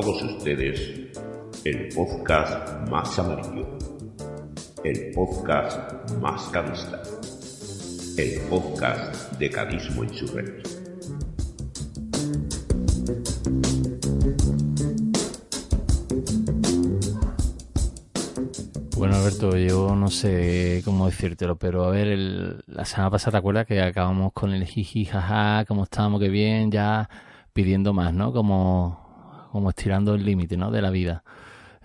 todos ustedes, el podcast más amarillo, el podcast más cadista, el podcast de cadismo insurrecto. Bueno, Alberto, yo no sé cómo decírtelo, pero a ver, la semana pasada te acuerdas que acabamos con el jiji, jaja, cómo estábamos, qué bien, ya pidiendo más, ¿no? Como, como estirando el límite, ¿no? De la vida.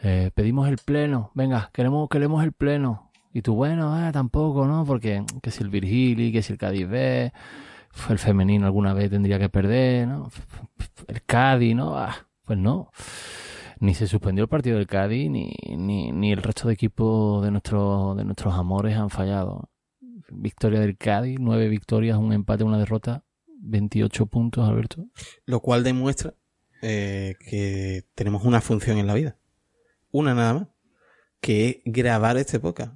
Eh, pedimos el pleno, venga, queremos, queremos el pleno. Y tú, bueno, ah, tampoco, ¿no? Porque que si el Virgili, que si el Cádiz B, el femenino alguna vez tendría que perder, ¿no? El Cádiz, ¿no? Ah, pues no ni se suspendió el partido del Cádiz ni, ni, ni el resto de equipos de, nuestro, de nuestros amores han fallado. Victoria del Cádiz, nueve victorias, un empate, una derrota, 28 puntos, Alberto. Lo cual demuestra eh, que tenemos una función en la vida. Una nada más. Que es grabar este podcast.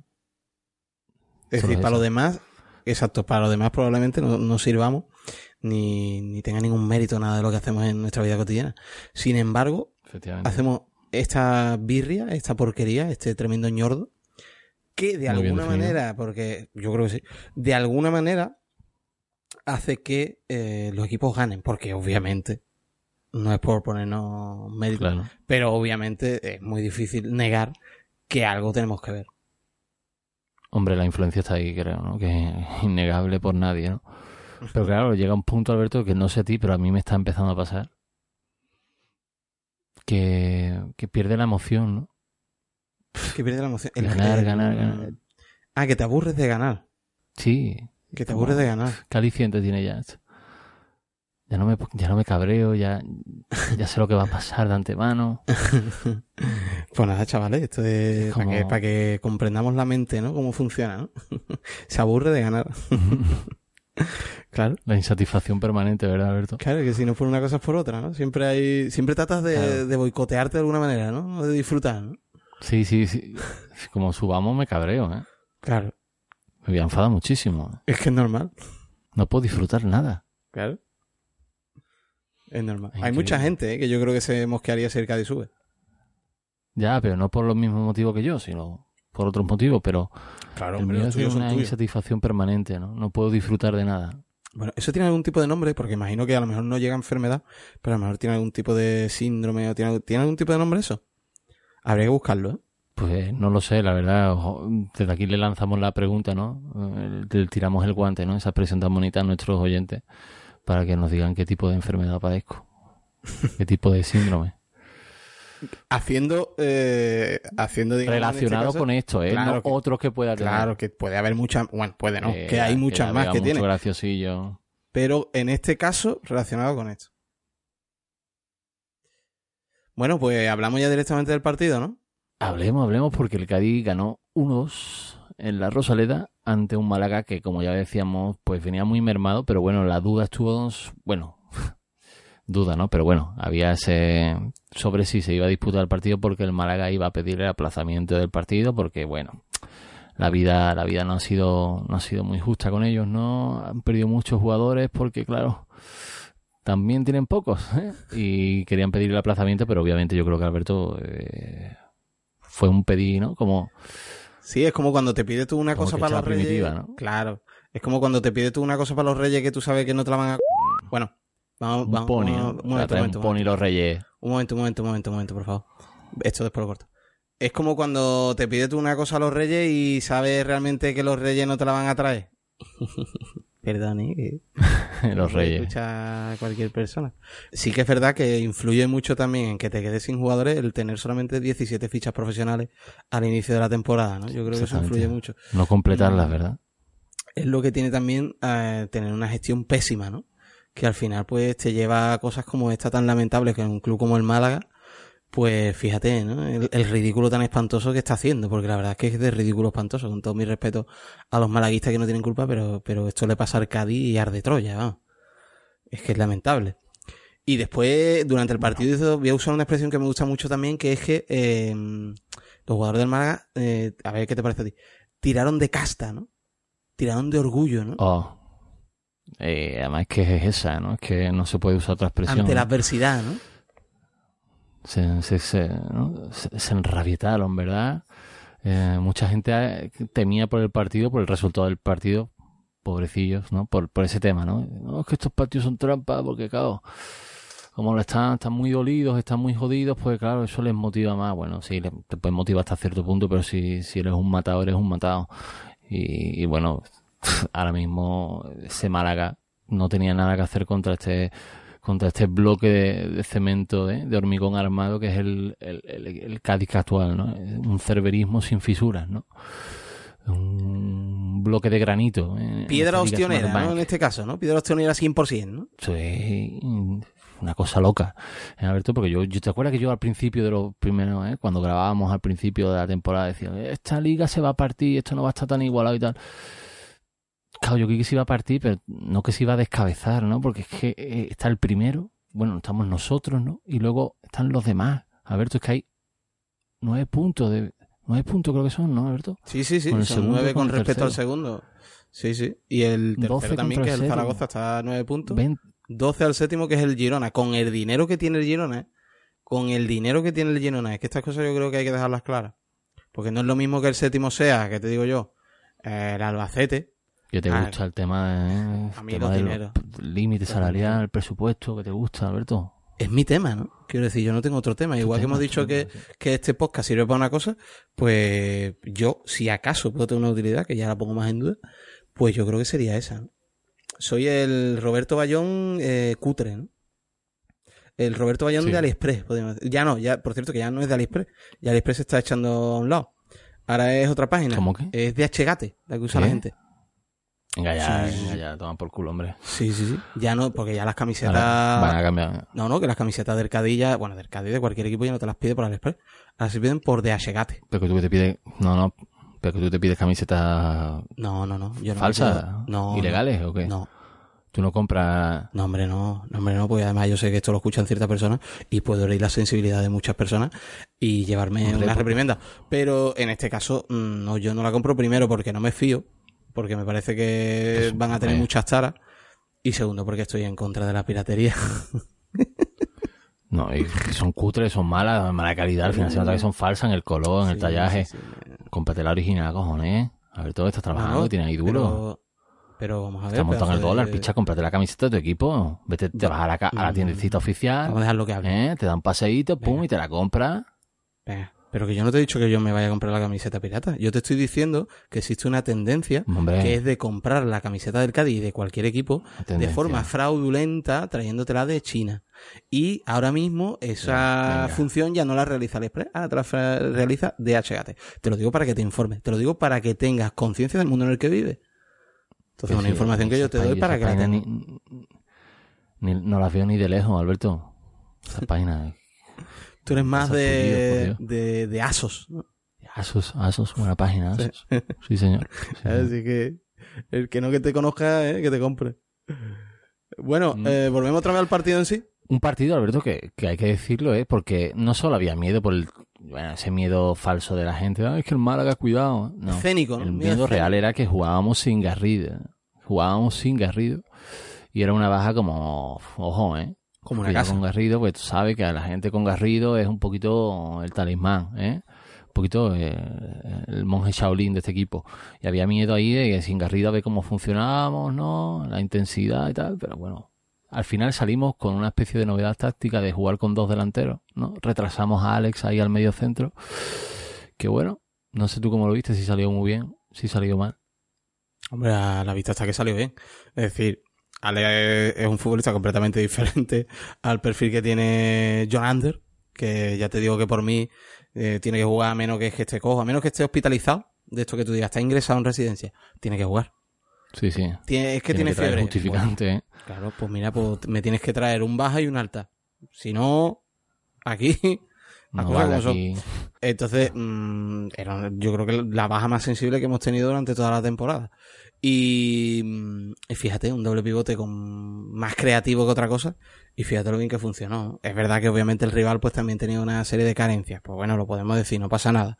Es Solo decir, para los demás, exacto, para los demás probablemente no, no sirvamos ni, ni tenga ningún mérito nada de lo que hacemos en nuestra vida cotidiana. Sin embargo, hacemos esta birria, esta porquería, este tremendo ñordo, que de Muy alguna manera, porque yo creo que sí, de alguna manera hace que eh, los equipos ganen, porque obviamente no es por ponernos Claro. pero obviamente es muy difícil negar que algo tenemos que ver. Hombre, la influencia está ahí, creo, ¿no? Que es innegable por nadie, ¿no? Pero claro, llega un punto, Alberto, que no sé a ti, pero a mí me está empezando a pasar. Que, que pierde la emoción, ¿no? Que pierde la emoción. El- Ganar, ganar, ganar. Ah, que te aburres de ganar. Sí, Que te aburres de ganar. ¿Qué aliciente tiene ya esto? Ya no me, ya no me cabreo, ya, ya sé lo que va a pasar de antemano. Pues nada, chavales, esto es Es para, que, para que comprendamos la mente, ¿no? Cómo funciona, ¿no? Se aburre de ganar. claro. La insatisfacción permanente, ¿verdad, Alberto? Claro, que si no por una cosa es por otra, ¿no? Siempre hay, siempre tratas de, Claro. de boicotearte de alguna manera, ¿no? O de disfrutar, ¿no? Sí, sí, sí. Como subamos me cabreo, ¿eh? Claro. Me voy a enfadar muchísimo. Es que es normal. No puedo disfrutar nada. Claro. Es normal. Es Hay mucha gente ¿eh? que yo creo que se mosquearía si el Cádiz sube. Ya, pero no por los mismos motivos que yo, sino por otros motivos, pero Claro, el mío es una insatisfacción permanente, ¿no? No puedo disfrutar de nada. Bueno, eso tiene algún tipo de nombre, porque imagino que a lo mejor no llega a enfermedad, pero a lo mejor tiene algún tipo de síndrome o tiene, algún- ¿tiene algún tipo de nombre eso. Habría que buscarlo, ¿eh? Pues no lo sé, la verdad. ojo, Desde aquí le lanzamos la pregunta, ¿no? Eh, Le tiramos el guante, ¿no? Esa expresión tan bonita a nuestros oyentes para que nos digan qué tipo de enfermedad padezco, qué tipo de síndrome. Haciendo, eh, haciendo, digamos, este Relacionado con esto, ¿eh? Claro no que- otros que pueda tener. Claro, que puede haber muchas, bueno, puede no, Eh, que hay muchas más que mucho tiene. graciosillo. Pero en este caso, relacionado con esto. Bueno, pues hablamos ya directamente del partido, ¿no? Hablemos, hablemos, porque el Cádiz ganó 1-2 en la Rosaleda ante un Málaga que, como ya decíamos, pues venía muy mermado, pero bueno, la duda estuvo, bueno, duda, ¿no? Pero bueno, había ese sobre si se iba a disputar el partido porque el Málaga iba a pedir el aplazamiento del partido porque, bueno, la vida, la vida no ha sido, no ha sido muy justa con ellos, ¿no? Han perdido muchos jugadores porque, claro, también tienen pocos, ¿eh? Y querían pedir el aplazamiento, pero obviamente yo creo que Alberto eh, fue un pedir, ¿no? Como, Sí, es como cuando te pides tú una Como cosa para los reyes. ¿no? Claro. Es como cuando te pides tú una cosa para los reyes que tú sabes que no te la van a. Bueno, vamos, un vamos. pony, vamos- un momento, un un pony los reyes. Un momento, un momento, un momento, un momento, por favor. Esto después lo corto. Es como cuando te pides tú una cosa a los reyes y sabes realmente que los reyes no te la van a traer. Perdón, ¿eh? que- los reyes. escuchar cualquier persona. Sí que es verdad que influye mucho también en que te quedes sin jugadores el tener solamente 17 fichas profesionales al inicio de la temporada, ¿no? Yo creo que eso influye mucho. No completarlas, ¿verdad? Es lo que tiene también eh, tener una gestión pésima, ¿no? que al final pues te lleva a cosas como esta tan lamentable que en un club como el Málaga, pues fíjate, ¿no? El, el ridículo tan espantoso que está haciendo, porque la verdad es que es de ridículo espantoso, con todo mi respeto a los malaguistas que no tienen culpa, pero, pero esto le pasa al Cádiz y arde Troya, vamos. Es que es lamentable. Y después, durante el partido, voy a usar una expresión que me gusta mucho también, que es que eh, los jugadores del Málaga, eh, a ver qué te parece a ti, tiraron de casta, ¿no? Tiraron de orgullo, ¿no? Oh. Eh, además es que es esa, ¿no? Es que no se puede usar otra expresión. Ante la ¿no? adversidad, ¿no? Se, se, se, se, enrabietaron, ¿verdad? Eh, mucha gente eh, temía por el partido, por el resultado del partido, pobrecillos, ¿no? Por, por ese tema, ¿no? Es que estos partidos son trampas, porque claro, como están, están muy dolidos, están muy jodidos, pues claro, eso les motiva más. Bueno, sí, te puede motivar hasta cierto punto, pero si, si eres un matado, eres un matado. Y, y bueno, ahora mismo ese Málaga no tenía nada que hacer contra este contra este bloque de, de cemento, ¿eh? de hormigón armado que es el, el, el, el Cádiz actual, ¿no? Un cerberismo sin fisuras, ¿no? Un bloque de granito. ¿eh? Piedra ostionera. ¿no? En este caso, ¿no? Piedra ostionera 100%, ¿no? Es una cosa loca, ¿eh, Alberto, porque yo, yo te acuerdas que yo al principio de los primeros, ¿eh? cuando grabábamos al principio de la temporada, decía, esta liga se va a partir, esto no va a estar tan igualado y tal. Claro, yo creí que se iba a partir, pero no que se iba a descabezar, ¿no? Porque es que eh, está el primero, bueno, estamos nosotros, ¿no? Y luego están los demás. Alberto, es que hay nueve puntos de... Nueve puntos creo que son, ¿no, Alberto? Sí, sí, sí. Con el son segundo, nueve con respecto al segundo. Sí, sí. Y el 12 tercero también, que es el. Zaragoza, está a nueve puntos. Ven, 12 al séptimo, que es el Girona. Con el dinero que tiene el Girona, ¿eh? Con el dinero que tiene el Girona. Es que estas cosas yo creo que hay que dejarlas claras. Porque no es lo mismo que el séptimo sea, que te digo yo, eh, el Albacete. Que te Ah, gusta el tema, de, a mí tema del límite salarial, el presupuesto, que te gusta, Alberto. Es mi tema, ¿no? Quiero decir, yo no tengo otro tema. Igual que hemos dicho que, que este podcast sirve para una cosa, pues yo, si acaso puedo tener una utilidad, que ya la pongo más en duda, pues yo creo que sería esa. ¿no? Soy el Roberto Bayón eh, cutre, ¿no? El Roberto Bayón Sí. de AliExpress, podríamos decir. Ya no, ya, por cierto, que ya no es de AliExpress. Ya AliExpress se está echando a un lado. Ahora es otra página. ¿Cómo que? Es de Hgate, la que usa ¿Qué? la gente. Venga, ya, Sí, venga, ya, toman por culo, hombre. Sí, sí, sí. Ya no, porque ya las camisetas... Ahora van a cambiar. No, no, que las camisetas del Cádiz ya, bueno, del Cádiz de cualquier equipo ya no te las pide por AliExpress. Ahora se piden por DHgate. Pero que tú te pides, no, no, pero que tú te pides camisetas No, no, no. Yo no falsas, no, ilegales o qué? No, Tú no compras. no, hombre, no. No, hombre, no, porque además yo sé que esto lo escuchan ciertas personas y puedo herir la sensibilidad de muchas personas y llevarme Hombre, una pues- reprimenda. Pero en este caso, mm, no, yo no la compro primero porque no me fío, porque me parece que van a tener muchas taras. Y segundo, porque estoy en contra de la piratería. No, y son cutres, son malas, mala calidad. Al final se nota que son falsas en el color, en el tallaje. sí, sí. Cómprate la original, cojones. A ver, todo estás trabajando, No, tienes ahí duro. Pero, pero vamos a ver. Estás montando en el dólar, de- picha, cómprate la camiseta de tu equipo. Vete, te vas a la, ca- a la Mm. tiendecita oficial, Vamos a dejarlo que hable. ¿eh? te dan un paseíto, pum, Venga. y te la compras. Venga, Pero que yo no te he dicho que yo me vaya a comprar la camiseta pirata. Yo te estoy diciendo que existe una tendencia Hombre, que es de comprar la camiseta del Cádiz y de cualquier equipo de forma fraudulenta trayéndotela de China. Y ahora mismo esa Venga. función ya no la realiza AliExpress, ahora te la realiza DHgate. Te lo digo para que te informes, te lo digo para que tengas conciencia del mundo en el que vives. Entonces, Sí, una información que yo te doy para que la tengas. páginas ni, ni- no las veo ni de lejos, Alberto. Esas páginas. Tú eres más de, de, de Asos. ¿no? Asos, Asos, buena página, Asos. Sí, señor. Sí, señor. Así que el que no que te conozca, eh, que te compre. Bueno, Mm. eh, volvemos otra vez al partido en sí. Un partido, Alberto, que, que hay que decirlo, ¿eh? porque no solo había miedo por el, bueno, ese miedo falso de la gente, "Ay, es que el Málaga, cuidado. No, Escénico, ¿no? el Miedo real era que jugábamos sin Garrido. Jugábamos sin Garrido. Y era una baja como, ojo, ¿eh? Como una casa. con Garrido, pues tú sabes que a la gente con Garrido es un poquito el talismán, ¿eh? Un poquito eh, el monje Shaolin de este equipo. Y había miedo ahí de que sin Garrido a ver cómo funcionábamos, ¿no? La intensidad y tal, pero bueno. Al final salimos con una especie de novedad táctica de jugar con dos delanteros, ¿no? Retrasamos a Alex ahí al medio centro. Que bueno, no sé tú cómo lo viste, si salió muy bien, si salió mal. Hombre, a la vista está que salió bien. Es decir, Ale es un futbolista completamente diferente al perfil que tiene John Ander, que ya te digo que por mí eh, tiene que jugar a menos que, que esté cojo, a menos que esté hospitalizado. De esto que tú digas, está ingresado en residencia, tiene que jugar. Sí, sí. Tiene- es que tiene, que traer fiebre. justificante, ¿eh? Bueno, claro, pues mira, pues me tienes que traer un baja y un alta. Si no, aquí... No vale aquí. Entonces, mm, era, yo creo que la baja más sensible que hemos tenido durante toda la temporada. Y, mm, y fíjate, un doble pivote con más creativo que otra cosa. Y fíjate lo bien que funcionó. Es verdad que obviamente el rival pues también tenía una serie de carencias. Pues bueno, lo podemos decir, no pasa nada.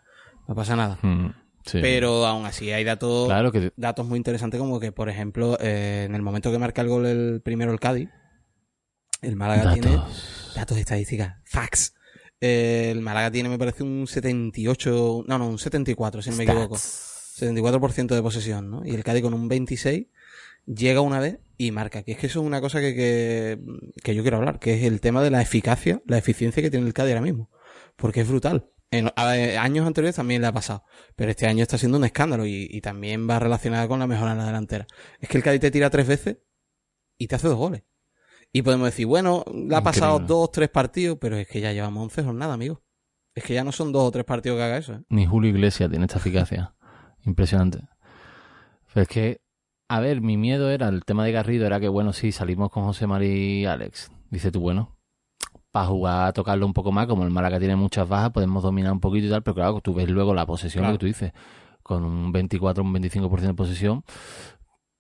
No pasa nada. Mm, sí. Pero aún así hay datos, Claro que datos muy interesantes como que, por ejemplo, eh, en el momento que marca el gol el primero el Cádiz, el Málaga tiene datos. datos estadísticas, facts. Eh, el Málaga tiene, me parece, un 78, no, no, un 74, si no me equivoco. 74% de posesión, ¿no? Y el Cádiz con un 26 llega una vez y marca. Que es que eso es una cosa que, que, que yo quiero hablar, que es el tema de la eficacia, la eficiencia que tiene el Cádiz ahora mismo. Porque es brutal. En a- años anteriores también le ha pasado. Pero este año está siendo un escándalo y, y también va relacionada con la mejora en la delantera. Es que el Cádiz te tira tres veces y te hace dos goles. Y podemos decir, bueno, le ha pasado dos, tres partidos, pero es que ya llevamos 11 jornadas, amigo. Es que ya no son dos o tres partidos que haga eso, ¿eh? Ni Julio Iglesias tiene esta eficacia. Impresionante. Pero es que, a ver, mi miedo era, el tema de Garrido era que, bueno, sí, salimos con José María y Alex. Dice tú, bueno, para jugar a tocarlo un poco más, como el Málaga tiene muchas bajas, podemos dominar un poquito y tal, pero claro, tú ves luego la posesión, Claro. lo que tú dices, con un 24, un 25% de posesión,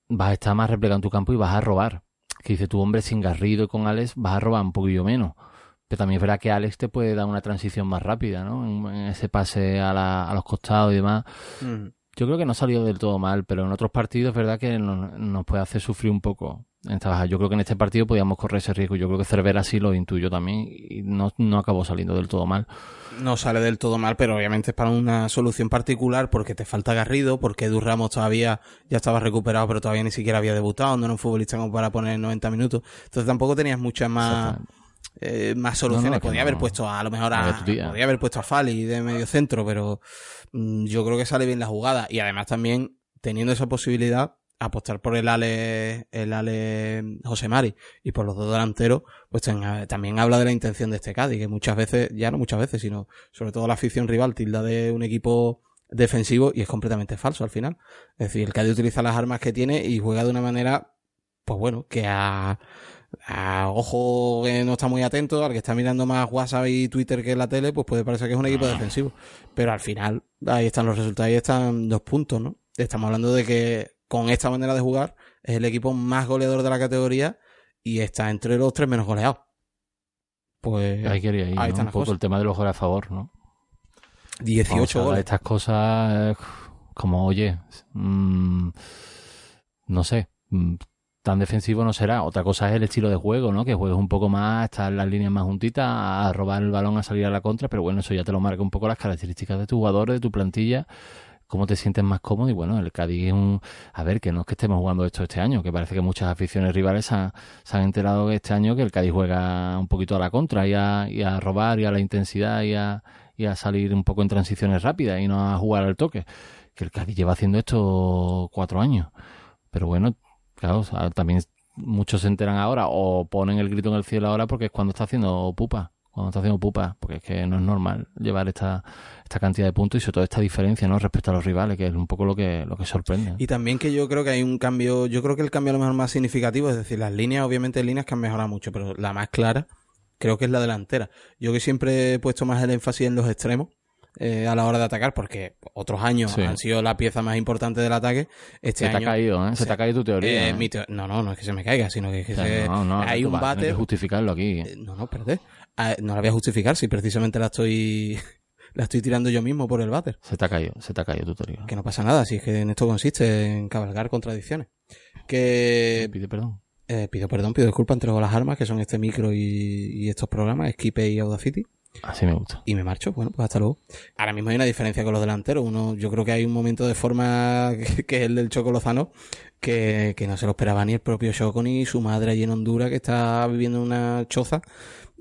vas a estar más replegado en tu campo y vas a robar. Que dice tu hombre, sin Garrido y con Alex, vas a robar un poquillo menos. Pero también es verdad que Alex te puede dar una transición más rápida, ¿no? En, en ese pase a, la- a los costados y demás. Mm. Yo creo que no ha salido del todo mal, pero en otros partidos es verdad que nos, nos puede hacer sufrir un poco en esta baja. Yo creo que en este partido podíamos correr ese riesgo. Yo creo que Cervera sí lo intuyo también y no, no acabó saliendo del todo mal. no sale del todo mal, pero obviamente es para una solución particular porque te falta Garrido, porque Edu Ramos todavía ya estaba recuperado, pero todavía ni siquiera había debutado, no era un futbolista como para poner 90 minutos. Entonces tampoco tenías muchas más, eh, más soluciones. No, podía no. haber puesto a, lo mejor A a, podía haber puesto a Fali de medio centro, pero mm, yo creo que sale bien la jugada. Y además también teniendo esa posibilidad, apostar por el Ale, el Ale José Mari y por los dos delanteros, pues también habla de la intención de este Cádiz, que muchas veces, ya no muchas veces, sino sobre todo la afición rival tilda de un equipo defensivo y es completamente falso al final. Es decir, el Cádiz utiliza las armas que tiene y juega de una manera, pues bueno, que a, a ojo que no está muy atento, al que está mirando más WhatsApp y Twitter que la tele, pues puede parecer que es un equipo defensivo. Pero al final, ahí están los resultados, ahí están dos puntos, ¿no? Estamos hablando de que con esta manera de jugar es el equipo más goleador de la categoría y está entre los tres menos goleados. Pues Ahí quería ir, ahí ¿no? están Un poco cosas. el tema de los goles a favor, ¿no? 18 Cuando se habla de goles. estas cosas, como, oye, mm, no sé, mm, tan defensivo no será. Otra cosa es el estilo de juego, ¿no? Que juegues un poco más, estar las líneas más juntitas, a robar el balón, a salir a la contra, pero bueno, eso ya te lo marca un poco las características de tu jugador, de tu plantilla, cómo te sientes más cómodo y bueno, el Cádiz es un... A ver, que no es que estemos jugando esto este año, que parece que muchas aficiones rivales se han, enterado este año que el Cádiz juega un poquito a la contra y a, robar y a la intensidad y a, y a salir un poco en transiciones rápidas y no a jugar al toque. Que el Cádiz lleva haciendo esto cuatro años. Pero bueno, claro, también muchos se enteran ahora o ponen el grito en el cielo ahora porque es cuando está haciendo pupa. Cuando está haciendo pupa, porque es que no es normal llevar esta, esta cantidad de puntos y sobre todo esta diferencia, ¿no? Respecto a los rivales, que es un poco lo que, lo que sorprende. Y también que yo creo que hay un cambio, yo creo que el cambio a lo mejor más significativo, es decir, las líneas, obviamente hay líneas que han mejorado mucho, pero la más clara creo que es la delantera. Yo que siempre he puesto más el énfasis en los extremos eh, a la hora de atacar, porque otros años Sí. han sido la pieza más importante del ataque. Este se te año, ha caído, ¿eh? Se te ha caído tu teoría. eh, ¿eh? mi teo- no, no, no es que se me caiga, sino que, es que O sea, se- no, no, hay un vas a tener bate. que justificarlo aquí. Eh, No, no. Ah, No la voy a justificar si precisamente la estoy la estoy tirando yo mismo por el váter. Se te ha caído, se te ha caído tu teoría. Que no pasa nada, si es que en esto consiste en cabalgar contradicciones. Que Pide perdón. eh, pido perdón, pido disculpas, entrego las armas, que son este micro y, y estos programas, Esquipe y Audacity, Así me gusta. y me marcho. Bueno, pues hasta luego. Ahora mismo hay una diferencia con los delanteros. Uno, yo creo que hay un momento de forma que, que es el del Choco Lozano, que, que no se lo esperaba ni el propio Choco ni su madre allí en Honduras, que está viviendo en una choza.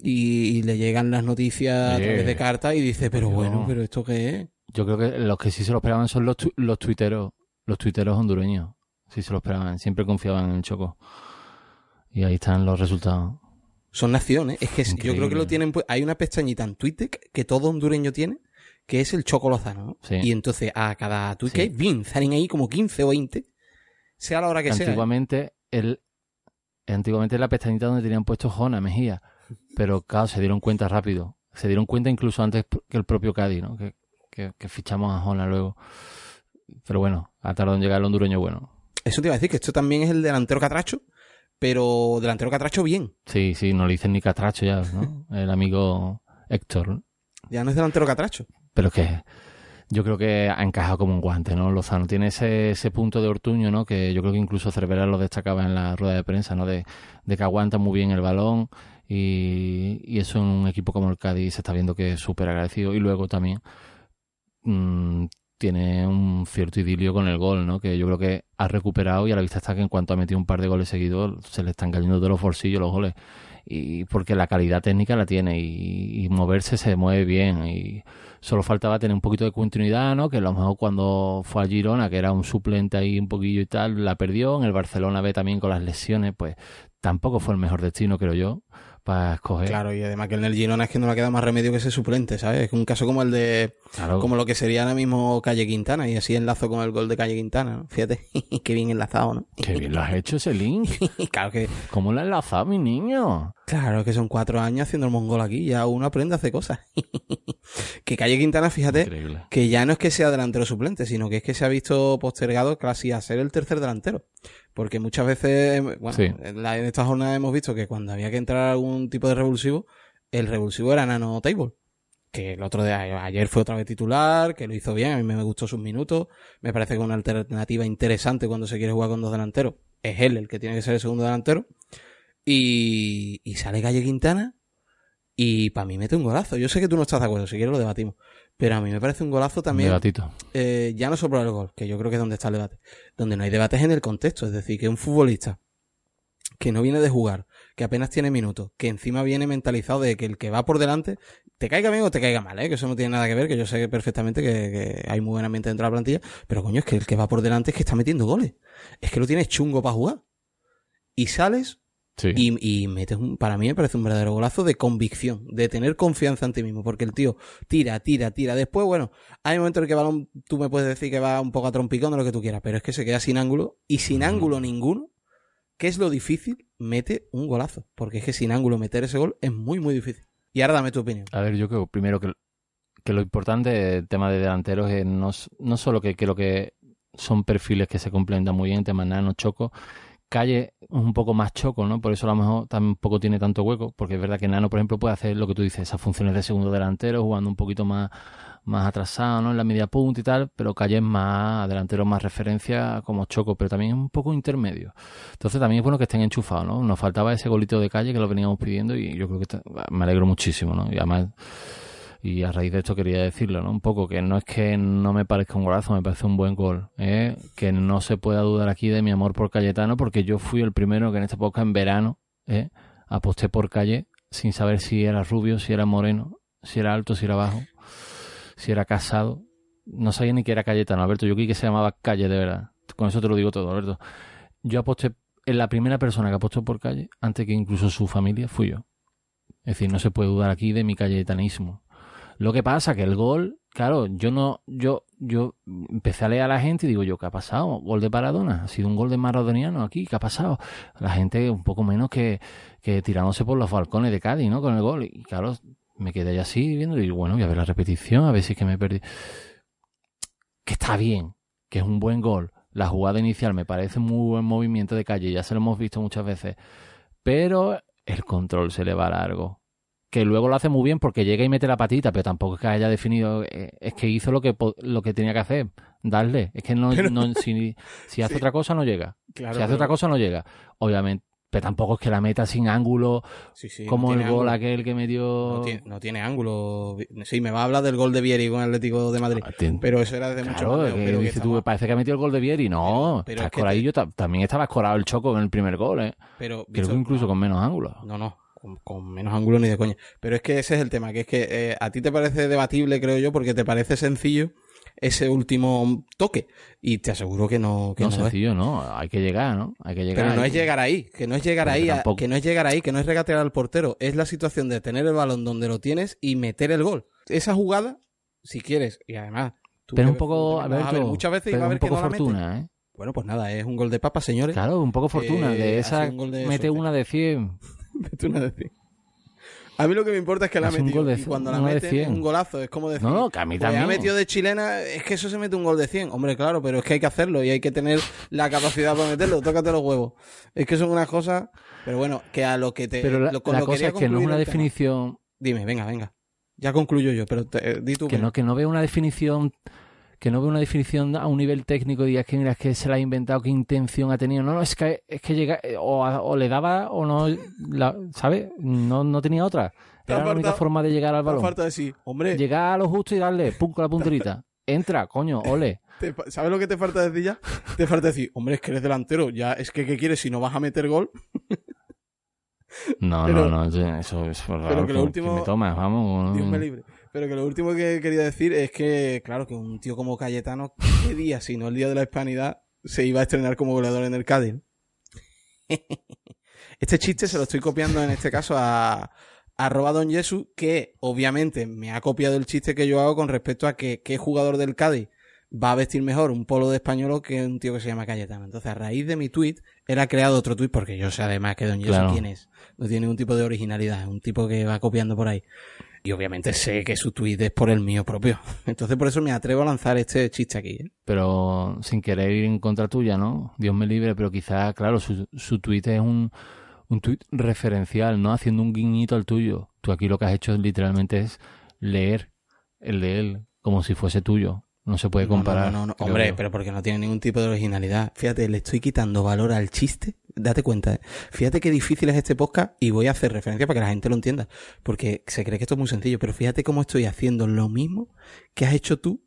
Y, y le llegan las noticias a través de cartas y dice, pero bueno, pero esto qué es. Yo creo que los que sí se lo esperaban son los, tu- los tuiteros, los tuiteros hondureños. Sí se lo esperaban, siempre confiaban en el Choco. Y ahí están los resultados. Son naciones. Es que yo creo que lo tienen. pues, Hay una pestañita en Twitter que todo hondureño tiene, que es el Choco Lozano. ¿no? Sí. Y entonces a cada tweet Sí. que hay, salen ahí como 15 o 20. sea la hora que sea. ¿eh? antiguamente el antiguamente la pestañita donde tenían puesto Jona Mejía pero claro se dieron cuenta rápido se dieron cuenta incluso antes que el propio Cádiz ¿no? que, que, que fichamos a Jona luego pero bueno ha tardado en llegar el hondureño bueno Eso te iba a decir, que esto también es el delantero catracho, pero delantero catracho bien. sí sí no le dicen ni catracho ya ¿no? el amigo Héctor ¿no? Ya no es delantero catracho. pero es que yo creo que ha encajado como un guante, ¿no? Lozano tiene ese, ese punto de Ortuño, ¿no? Que yo creo que incluso Cervera lo destacaba en la rueda de prensa, ¿no? De, de que aguanta muy bien el balón y, y eso en un equipo como el Cádiz se está viendo que es súper agradecido y luego también mm, tiene un cierto idilio con el gol, ¿no? Que yo creo que ha recuperado y a la vista está que en cuanto ha metido un par de goles seguidos se le están cayendo de los bolsillos los goles y porque la calidad técnica la tiene y, y moverse se mueve bien y solo faltaba tener un poquito de continuidad, ¿no? Que a lo mejor cuando fue al Girona, que era un suplente ahí un poquillo y tal, la perdió. En el Barcelona B también con las lesiones, pues tampoco fue el mejor destino, creo yo, para escoger. Claro, y además que en el Girona es que no le queda más remedio que ese suplente, ¿sabes? Es un caso como el de. Claro. Como lo que sería ahora mismo Calle Quintana, y así enlazo con el gol de Calle Quintana, ¿no? Fíjate, qué bien enlazado, ¿no? Qué bien lo has hecho ese link. claro que. ¿Cómo lo has enlazado, mi niño? Claro que son cuatro años haciendo el mongol aquí, ya uno aprende a hacer cosas. que Calle Quintana, fíjate, Increíble. que ya no es que sea delantero suplente, sino que es que se ha visto postergado casi a ser el tercer delantero. Porque muchas veces, bueno, Sí. en, la- en esta jornada hemos visto que cuando había que entrar algún tipo de revulsivo, el revulsivo era Nano Table. Que el otro día, ayer fue otra vez titular, que lo hizo bien, a mí me gustó sus minutos. Me parece que una alternativa interesante cuando se quiere jugar con dos delanteros. Es él el que tiene que ser el segundo delantero. Y, y sale Calle Quintana y para mí mete un golazo. Yo sé que tú no estás de acuerdo, si quieres lo debatimos. Pero a mí me parece un golazo también Debatito. eh, ya no solo por el gol, que yo creo que es donde está el debate. Donde no hay debate es en el contexto. Es decir, que un futbolista que no viene de jugar, que apenas tiene minutos, que encima viene mentalizado de que el que va por delante, te caiga bien o te caiga mal, ¿eh? que eso no tiene nada que ver, que yo sé perfectamente que, que hay muy buen ambiente dentro de la plantilla, pero coño, es que el que va por delante es que está metiendo goles. Es que lo tienes chungo para jugar. Y sales Sí. y, y metes un, para mí me parece un verdadero golazo de convicción, de tener confianza en ti mismo, porque el tío tira, tira, tira. Después, bueno, hay momentos en el que el balón, tú me puedes decir que va un poco a trompicón de lo que tú quieras, pero es que se queda sin ángulo y sin Mm. ángulo ninguno, que es lo difícil, mete un golazo, porque es que sin ángulo meter ese gol es muy, muy difícil. Y ahora dame tu opinión. A ver, yo creo primero que, que lo importante del tema de delanteros es no, no solo que creo que son perfiles que se complementan muy bien, tema Nano, Choco. Calle es un poco más choco, ¿no? Por eso a lo mejor tampoco tiene tanto hueco, porque es verdad que Nano, por ejemplo, puede hacer lo que tú dices, esas funciones de segundo delantero, jugando un poquito más, más atrasado, ¿no? En la media punta y tal, pero Calle es más delantero, más referencia como choco, pero también es un poco intermedio. Entonces también es bueno que estén enchufados, ¿no? Nos faltaba ese golito de Calle que lo veníamos pidiendo y yo creo que me alegro muchísimo, ¿no? Y además y a raíz de esto quería decirlo, ¿no? Un poco que no es que no me parezca un golazo, me parece un buen gol. ¿eh? Que no se pueda dudar aquí de mi amor por Cayetano, porque yo fui el primero que en esta época, en verano, ¿eh? aposté por Calle sin saber si era rubio, si era moreno, si era alto, si era bajo, si era casado. No sabía ni que era Cayetano, Alberto. Yo creí que se llamaba Calle de verdad. Con eso te lo digo todo, Alberto. Yo aposté, en la primera persona que apostó por Calle, antes que incluso su familia, fui yo. Es decir, no se puede dudar aquí de mi cayetanismo. Lo que pasa que el gol, claro, yo no, yo, yo empecé a leer a la gente y digo yo, ¿qué ha pasado? Gol de Maradona, ha sido un gol de maradoniano aquí, ¿qué ha pasado? La gente un poco menos que, que tirándose por los balcones de Cádiz, ¿no? Con el gol. Y claro, me quedé ahí así viendo y bueno, voy a ver la repetición, a ver si es que me perdí. Que está bien, que es un buen gol. La jugada inicial me parece muy buen movimiento de calle, ya se lo hemos visto muchas veces. Pero el control se le va largo que luego lo hace muy bien porque llega y mete la patita, pero tampoco es que haya definido, eh, es que hizo lo que lo que tenía que hacer, darle. Es que no, Pero- no- si, si hace Sí. otra cosa no llega. Claro, si hace pero- otra cosa no llega. Obviamente, pero tampoco es que la meta sin ángulo, Sí, sí, no como el gol ángulo. aquel que metió. No tiene, no tiene ángulo. Sí, me va a hablar del gol de Vieri con el Atlético de Madrid. Ah, Pero eso era desde mucho Claro, antes, que pero que dices tú, estamos- parece que ha metido el gol de Vieri. No, Pero- es que ta- también estaba escorado el Choco en el primer gol, ¿eh? pero, Creo que incluso con menos ángulo. No, no, con, con menos ángulo ni de coña. Pero es que ese es el tema, que es que eh, a ti te parece debatible, creo yo, porque te parece sencillo ese último toque. Y te aseguro que no, que No, no, es. sencillo, ¿no? Hay que llegar, ¿no? Hay que llegar. Pero no es llegar ahí, que no es llegar Pero ahí, que a- tampoco- que no es llegar ahí, que no es regatear al portero, es la situación de tener el balón donde lo tienes y meter el gol. Esa jugada, si quieres, y además... tú Pero un poco, a ver muchas veces va a ver que no la mete. fortuna, ¿eh? Bueno, pues nada, es un gol de papa, señores. Claro, un poco fortuna. Eh, de esa un gol de mete suerte. una de 100. Mete una de 100. A mí lo que me importa es que la ha un metido. gol de y cuando la meten, 100. es un golazo. Es como decir. No, no, que a mí pues ha también. metido de chilena, es que eso se mete un gol de 100. Hombre, claro, pero es que hay que hacerlo y hay que tener la capacidad para meterlo. Tócate los huevos. Es que son unas cosas. Pero bueno, que a lo que te. Pero la, lo- con la lo cosa es que no es una definición. Dime, venga, venga. Ya concluyo yo, pero te- eh, di tú. Que no, que no veo una definición. Que no veo una definición a un nivel técnico y digas que mira, es que se la ha inventado, qué intención ha tenido. No, no, es que, es que llega, eh, o, o le daba o no, la- ¿sabes? No, no tenía otra. Era la única forma de llegar al balón. falta decir, hombre, Llegar a lo justo y darle, pum, con la punterita. Entra, coño, ole. te ¿sabes lo que te falta decir ya? Te falta decir, hombre, es que eres delantero. Ya, es que, ¿qué quieres si no vas a meter gol? No, Pero- no, no, eso es por pero que lo último- me tomas, vamos. Dios me libre. Pero que lo último que quería decir es que, claro, que un tío como Cayetano, ¿qué día, si no el día de la hispanidad, se iba a estrenar como goleador en el Cádiz? Este chiste se lo estoy copiando en este caso a arroba Don Jesús, que obviamente me ha copiado el chiste que yo hago con respecto a que qué jugador del Cádiz va a vestir mejor un polo de español que un tío que se llama Cayetano. Entonces, a raíz de mi tweet, él ha creado otro tweet porque yo sé además que Don Jesús Claro. quién es. No tiene ningún tipo de originalidad, es un tipo que va copiando por ahí. Y obviamente sé que su tweet es por el mío propio. Entonces por eso me atrevo a lanzar este chiste aquí. ¿eh? Pero sin querer ir en contra tuya, ¿no? Dios me libre, pero quizás, claro, su, su tweet es un, un tweet referencial, ¿no? Haciendo un guiñito al tuyo. Tú aquí lo que has hecho literalmente es leer el de él como si fuese tuyo. No se puede comparar. no, no, no. Hombre, yo. pero porque no tiene ningún tipo de originalidad. Fíjate, le estoy quitando valor al chiste. Date cuenta. ¿eh? Fíjate qué difícil es este podcast y voy a hacer referencia para que la gente lo entienda. Porque se cree que esto es muy sencillo, pero fíjate cómo estoy haciendo lo mismo que has hecho tú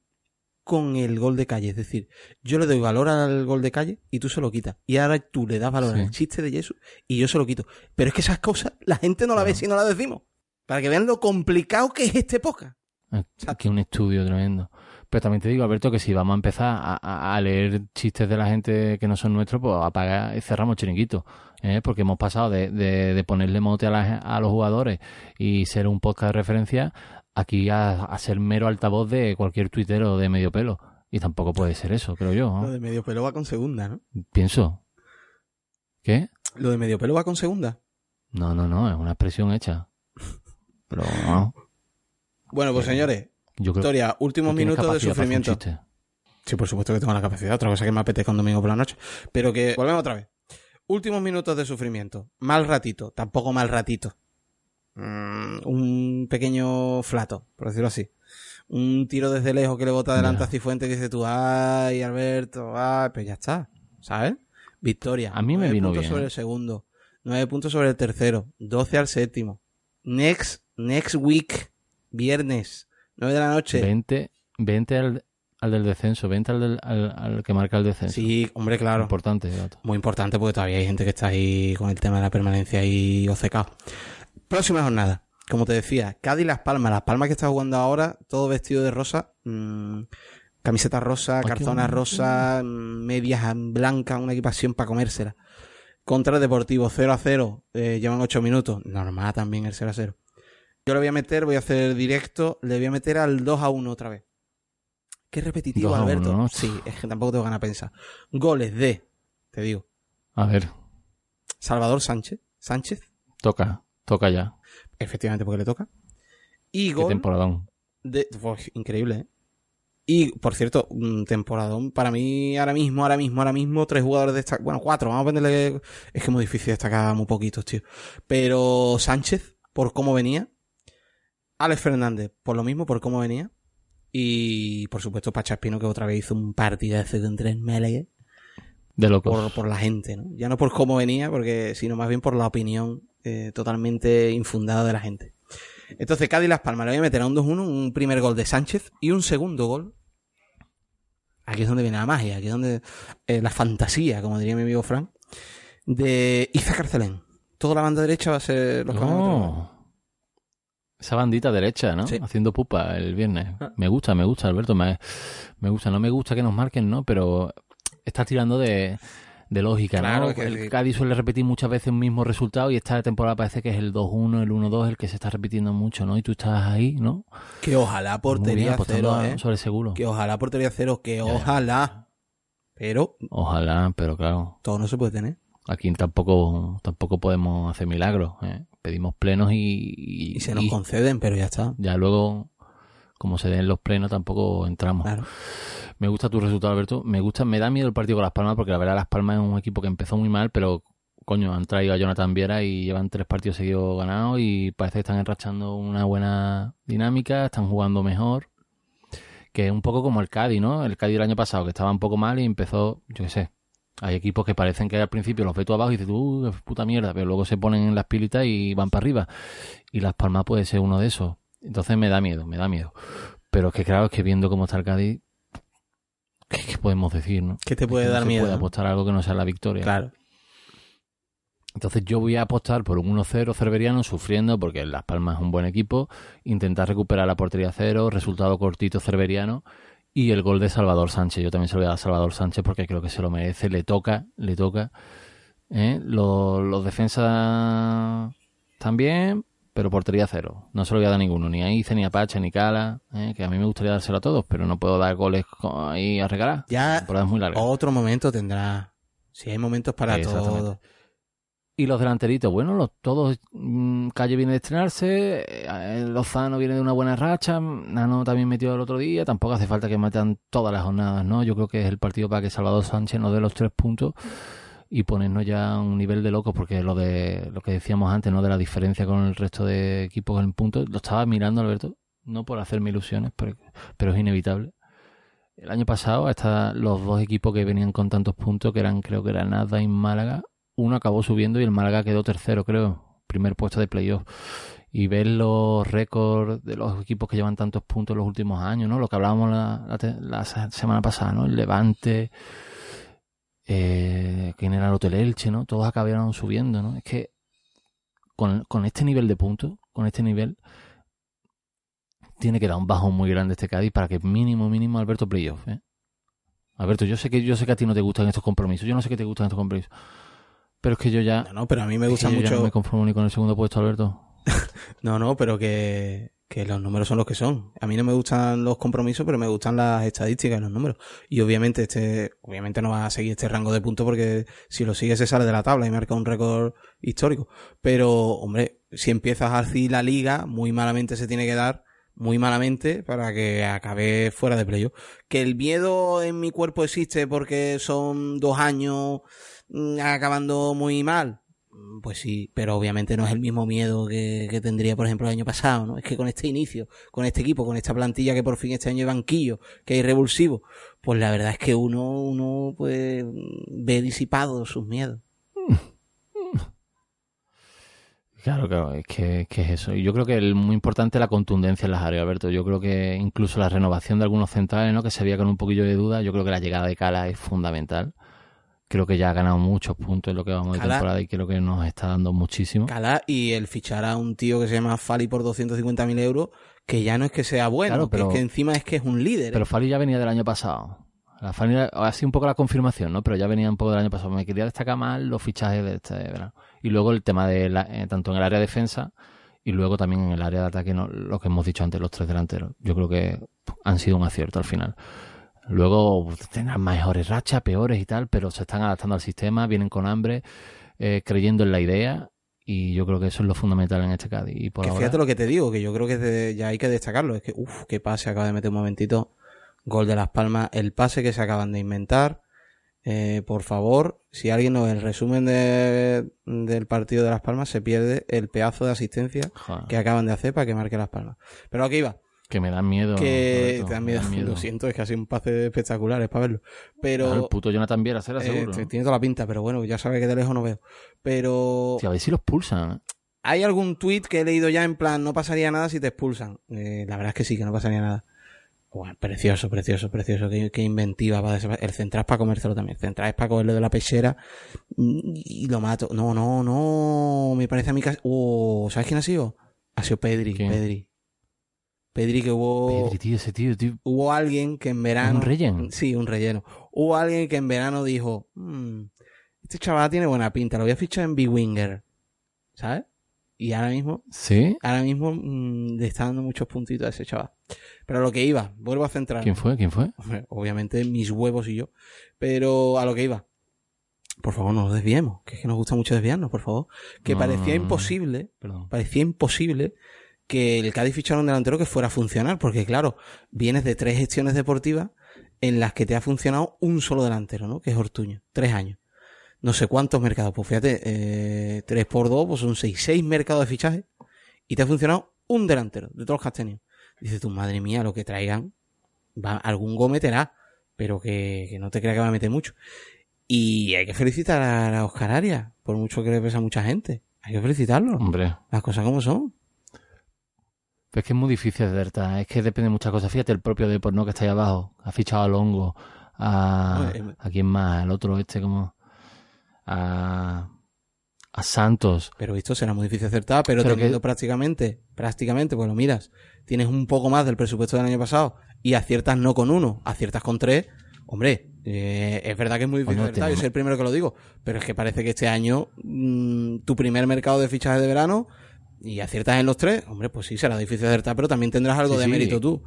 con el gol de calle. Es decir, yo le doy valor al gol de calle y tú se lo quitas. Y ahora tú le das valor Sí. al chiste de Jesús y yo se lo quito. Pero es que esas cosas la gente no la ve si no la decimos. Para que vean lo complicado que es este podcast. Aquí un estudio tremendo. Pero también te digo, Alberto, que si vamos a empezar a, leer chistes de la gente que no son nuestros, pues apaga y cerramos chiringuito. ¿eh? Porque hemos pasado de, de- de ponerle mote a, la- a los jugadores y ser un podcast de referencia aquí a, a ser mero altavoz de cualquier tuitero de medio pelo. Y tampoco puede ser eso, creo yo. ¿no? Lo de medio pelo va con segunda, ¿no? Pienso. ¿Qué? Lo de medio pelo va con segunda. No, no, no, es una expresión hecha. Pero no, Bueno, pues señores, yo creo Victoria, últimos minutos de sufrimiento. Sí, por supuesto que tengo la capacidad. Otra cosa que me apetezca un domingo por la noche. Pero que volvemos otra vez. Últimos minutos de sufrimiento. Mal ratito. Tampoco mal ratito. Mm, un pequeño flato, por decirlo así. Un tiro desde lejos que le bota delante Ya. a Cifuentes que dice tú, ay, Alberto, ay, pues ya está. ¿Sabes? Victoria. A mí me Nueve vino puntos bien, sobre ¿eh? el segundo. Nueve puntos sobre el tercero. Doce al séptimo. Next, next week. Viernes. Nueve de la noche. 20, 20 al, al del descenso, 20 al, del- al, al que marca el descenso. Sí, hombre, claro. Importante, gato. Muy importante porque todavía hay gente que está ahí con el tema de la permanencia y obcecado. Próxima jornada. Como te decía, Cádiz Las Palmas. Las Palmas que está jugando ahora, todo vestido de rosa. mm, camiseta rosa, qué calzona bonito. rosa, mm, medias blancas, una equipación para comérsela. Contra el Deportivo 0 a 0. eh, llevan 8 minutos. Normal también el 0 a 0. Yo le voy a meter, voy a hacer directo, le voy a meter al 2 a 1 otra vez. Qué repetitivo, 2 a 1, Alberto. ¿no? Sí, es que tampoco tengo ganas de pensar. Goles de, te digo, A ver, Salvador Sánchez. Sánchez, toca, toca ya. efectivamente porque le toca. Y Qué gol temporadón. de... Increíble, ¿eh? Y, por cierto, un temporadón para mí ahora mismo, ahora mismo, ahora mismo, tres jugadores de esta... Bueno, cuatro, vamos a ponerle... Es que es muy difícil destacar muy poquitos, tío. Pero Sánchez, por cómo venía. Alex Fernández, por lo mismo, por cómo venía. Y, por supuesto, Pachaspino, que otra vez hizo un partido de contra el Málaga. De locos. por, por la gente, ¿no? Ya no por cómo venía, porque sino más bien por la opinión eh, totalmente infundada de la gente. Entonces, Cádiz Las Palmas le voy a meter a un 2-1, un primer gol de Sánchez y un segundo gol. Aquí es donde viene la magia, aquí es donde eh, la fantasía, como diría mi amigo Frank, de Iza Carcelén. Toda la banda derecha va a ser los. No. Esa bandita derecha, ¿no? Sí. Haciendo pupa el viernes. Ah. Me gusta, me gusta, Alberto. Me, me gusta. No me gusta que nos marquen, ¿no? Pero estás tirando de, de lógica, Claro, ¿no? que- el Cádiz suele repetir muchas veces un mismo resultado y esta temporada parece que es el 2-1, el 1-2 el que se está repitiendo mucho, ¿no? Y tú estás ahí, ¿no? Que ojalá bien, portería cero, ¿eh? sobre seguro. Que ojalá portería cero, que ojalá. Pero Ojalá, pero claro, todo no se puede tener. aquí tampoco, tampoco podemos hacer milagros. ¿eh? Pedimos plenos y, y- Y se nos y conceden, pero ya está. ya luego, como se den los plenos, tampoco entramos. Claro. Me gusta tu resultado, Alberto. Me gusta, me da miedo el partido con Las Palmas porque la verdad Las Palmas es un equipo que empezó muy mal, pero coño, han traído a Jonathan Viera y llevan tres partidos seguidos ganados y parece que están enrachando una buena dinámica, están jugando mejor. Que es un poco como el Cádiz, ¿no? El Cádiz el año pasado que estaba un poco mal y empezó, yo qué sé. Hay equipos que parecen que al principio los ves tú abajo y dices, uh, puta mierda, pero luego se ponen en las pilitas y van para arriba. Y Las Palmas puede ser uno de esos. Entonces me da miedo, me da miedo. Pero es que claro, es que viendo cómo está el Cádiz, ¿qué, qué podemos decir, no? ¿Qué te Es puede que no dar se miedo? puede apostar a algo que no sea la victoria. Claro. Entonces yo voy a apostar por un 1-0 cerveriano sufriendo porque Las Palmas es un buen equipo, intentar recuperar la portería cero, resultado cortito cerveriano y el gol de Salvador Sánchez. Yo también se lo voy a dar a Salvador Sánchez porque creo que se lo merece, le toca, le toca. ¿eh? Los, los defensas también, pero portería cero. No se lo voy a dar a ninguno, ni a Ice, ni a Pacha, ni Cala, ¿eh? que a mí me gustaría dárselo a todos, pero no puedo dar goles ahí a regalar. La Ya muy larga. otro momento tendrá. Si hay momentos para Exactamente. todo. Y los delanteritos, bueno, los, todos, mm, Calle viene de estrenarse, eh, Lozano viene de una buena racha, Nano también metió el otro día, tampoco hace falta que metan todas las jornadas, ¿no? Yo creo que es el partido para que Salvador Sánchez nos dé los tres puntos y ponernos ya a un nivel de locos, porque lo de lo que decíamos antes, ¿no? De la diferencia con el resto de equipos en puntos, lo estaba mirando, Alberto, no por hacerme ilusiones, pero, pero es inevitable. El año pasado, hasta los dos equipos que venían con tantos puntos, que eran, creo que era Nada y Málaga, uno acabó subiendo y el Málaga quedó tercero, creo, primer puesto de playoff. Y ver los récords de los equipos que llevan tantos puntos en los últimos años, ¿no? Lo que hablábamos la, la semana pasada, ¿no? El Levante, eh, quién era el Hotel Elche, ¿no? Todos acabaron subiendo, ¿no? Es que con, con este nivel de puntos, con este nivel, tiene que dar un bajón muy grande este Cádiz para que mínimo, mínimo Alberto playoff, ¿eh? Alberto, yo sé que yo sé que a ti no te gustan estos compromisos, yo no sé que te gustan estos compromisos. Pero es que yo ya No, no, pero a mí me gusta yo ya mucho. no me conformo ni con el segundo puesto, Alberto. No, no, pero que, que los números son los que son. A mí no me gustan los compromisos, pero me gustan las estadísticas y los números. Y obviamente este, obviamente no va a seguir este rango de puntos porque si lo sigue se sale de la tabla y marca un récord histórico. Pero, hombre, si empiezas así la liga, muy malamente se tiene que dar, muy malamente, para que acabe fuera de playoff. Que el miedo en mi cuerpo existe porque son dos años acabando muy mal. Mm, Pues sí, pero obviamente no es el mismo miedo que, tendría, por ejemplo, el año pasado, ¿no? Es que con este inicio, con este equipo, con esta plantilla que por fin este año es banquillo, que es revulsivo, pues la verdad es que uno, uno pues ve disipado sus miedos. Claro, claro, es que, que es eso. Y yo creo que es muy importante la contundencia en las áreas, Alberto. Yo creo que incluso la renovación de algunos centrales, ¿no? Que se veía con un poquillo de duda, yo creo que la llegada de Cala es fundamental. Creo que ya ha ganado muchos puntos en lo que vamos de temporada y creo que nos está dando muchísimo. Cala y el fichar a un tío que se llama Fali por 250.000 euros, que ya no es que sea bueno, Claro, que pero- es que encima es que es un líder. ¿eh? Pero Fali ya venía del año pasado. La Fali ha sido un poco la confirmación, ¿no? Pero ya venía un poco del año pasado. Me quería destacar más los fichajes de este verano. Y luego el tema de la- eh, tanto en el área de defensa y luego también en el área de ataque, ¿no? lo que hemos dicho antes, los tres delanteros. Yo creo que han sido un acierto al final. Luego pues, tendrán mejores rachas, peores y tal, pero se están adaptando al sistema, vienen con hambre, eh, creyendo en la idea. Y yo creo que eso es lo fundamental en este Cádiz. Y por que ahora- fíjate lo que te digo, que yo creo que de- ya hay que destacarlo. Es que, uff, qué pase acaba de meter un momentito. Gol de Las Palmas, el pase que se acaban de inventar. Eh, por favor, si alguien no ve el resumen de- del partido de Las Palmas, se pierde el pedazo de asistencia Joder, que acaban de hacer para que marque Las Palmas. Pero aquí va, que me dan miedo. que Roberto, me dan miedo. Lo siento, es que ha sido un pase espectacular, es para verlo. Pero Claro, el puto Jonathan Viera será eh, seguro. tiene toda la pinta, pero bueno, ya sabes que de lejos no veo. Pero a ver si los pulsan. hay algún tweet que he leído ya en plan, no pasaría nada si te expulsan. Eh, la verdad es que sí, que no pasaría nada. Buah, precioso, precioso, precioso. Qué, qué inventiva va ese- El central es para comérselo también. El central es para cogerlo de la pechera y lo mato. No, no, no. Me parece a mí que... Oh, ¿Sabes quién ha sido? Ha sido Pedri, ¿Quién? Pedri. Pedri que hubo... Pedri, tío, ese tío, tío. Hubo alguien que en verano... ¿Un relleno? Sí, un relleno. Hubo alguien que en verano dijo, "Mm, este chaval tiene buena pinta, lo voy a fichar en B-Winger. ¿Sabes? Y ahora mismo, ¿Sí? ahora mismo mm, le está dando muchos puntitos a ese chaval. Pero a lo que iba, vuelvo a centrar. ¿Quién fue? ¿Quién fue? Hombre, obviamente mis huevos y yo. Pero a lo que iba. Por favor, no nos desviemos, que es que nos gusta mucho desviarnos, por favor. Que No, parecía imposible, Perdón. parecía imposible que el Cádiz fichara un delantero que fuera a funcionar, porque claro, vienes de tres gestiones deportivas en las que te ha funcionado un solo delantero, ¿no? Que es Ortuño. Tres años. No sé cuántos mercados. Pues fíjate, eh, tres por dos, pues son seis. Seis mercados de fichaje. Y te ha funcionado un delantero de todos los que has tenido. Dices tú, madre mía, lo que traigan, va, algún go meterá, pero que, que no te crea que va a meter mucho. Y hay que felicitar a, a Oscar Arias, por mucho que le pesa a mucha gente. Hay que felicitarlo. Hombre. Las cosas como son. Pero es que es muy difícil de verdad. Es que depende de muchas cosas. Fíjate, el propio Depor, ¿no? Que está ahí abajo. Ha fichado a Longo. A, eh, ¿a quién más? Al otro este como... A, a Santos. Pero esto será muy difícil acertar, pero, Pero teniendo que- prácticamente, prácticamente, pues lo miras, tienes un poco más del presupuesto del año pasado y aciertas no con uno, aciertas con tres, hombre, eh, es verdad que es muy difícil Bueno, acertar, yo soy el primero que lo digo, pero es que parece que este año mm, tu primer mercado de fichaje de verano y aciertas en los tres, hombre, pues sí, será difícil acertar, pero también tendrás algo Sí, de sí. mérito tú.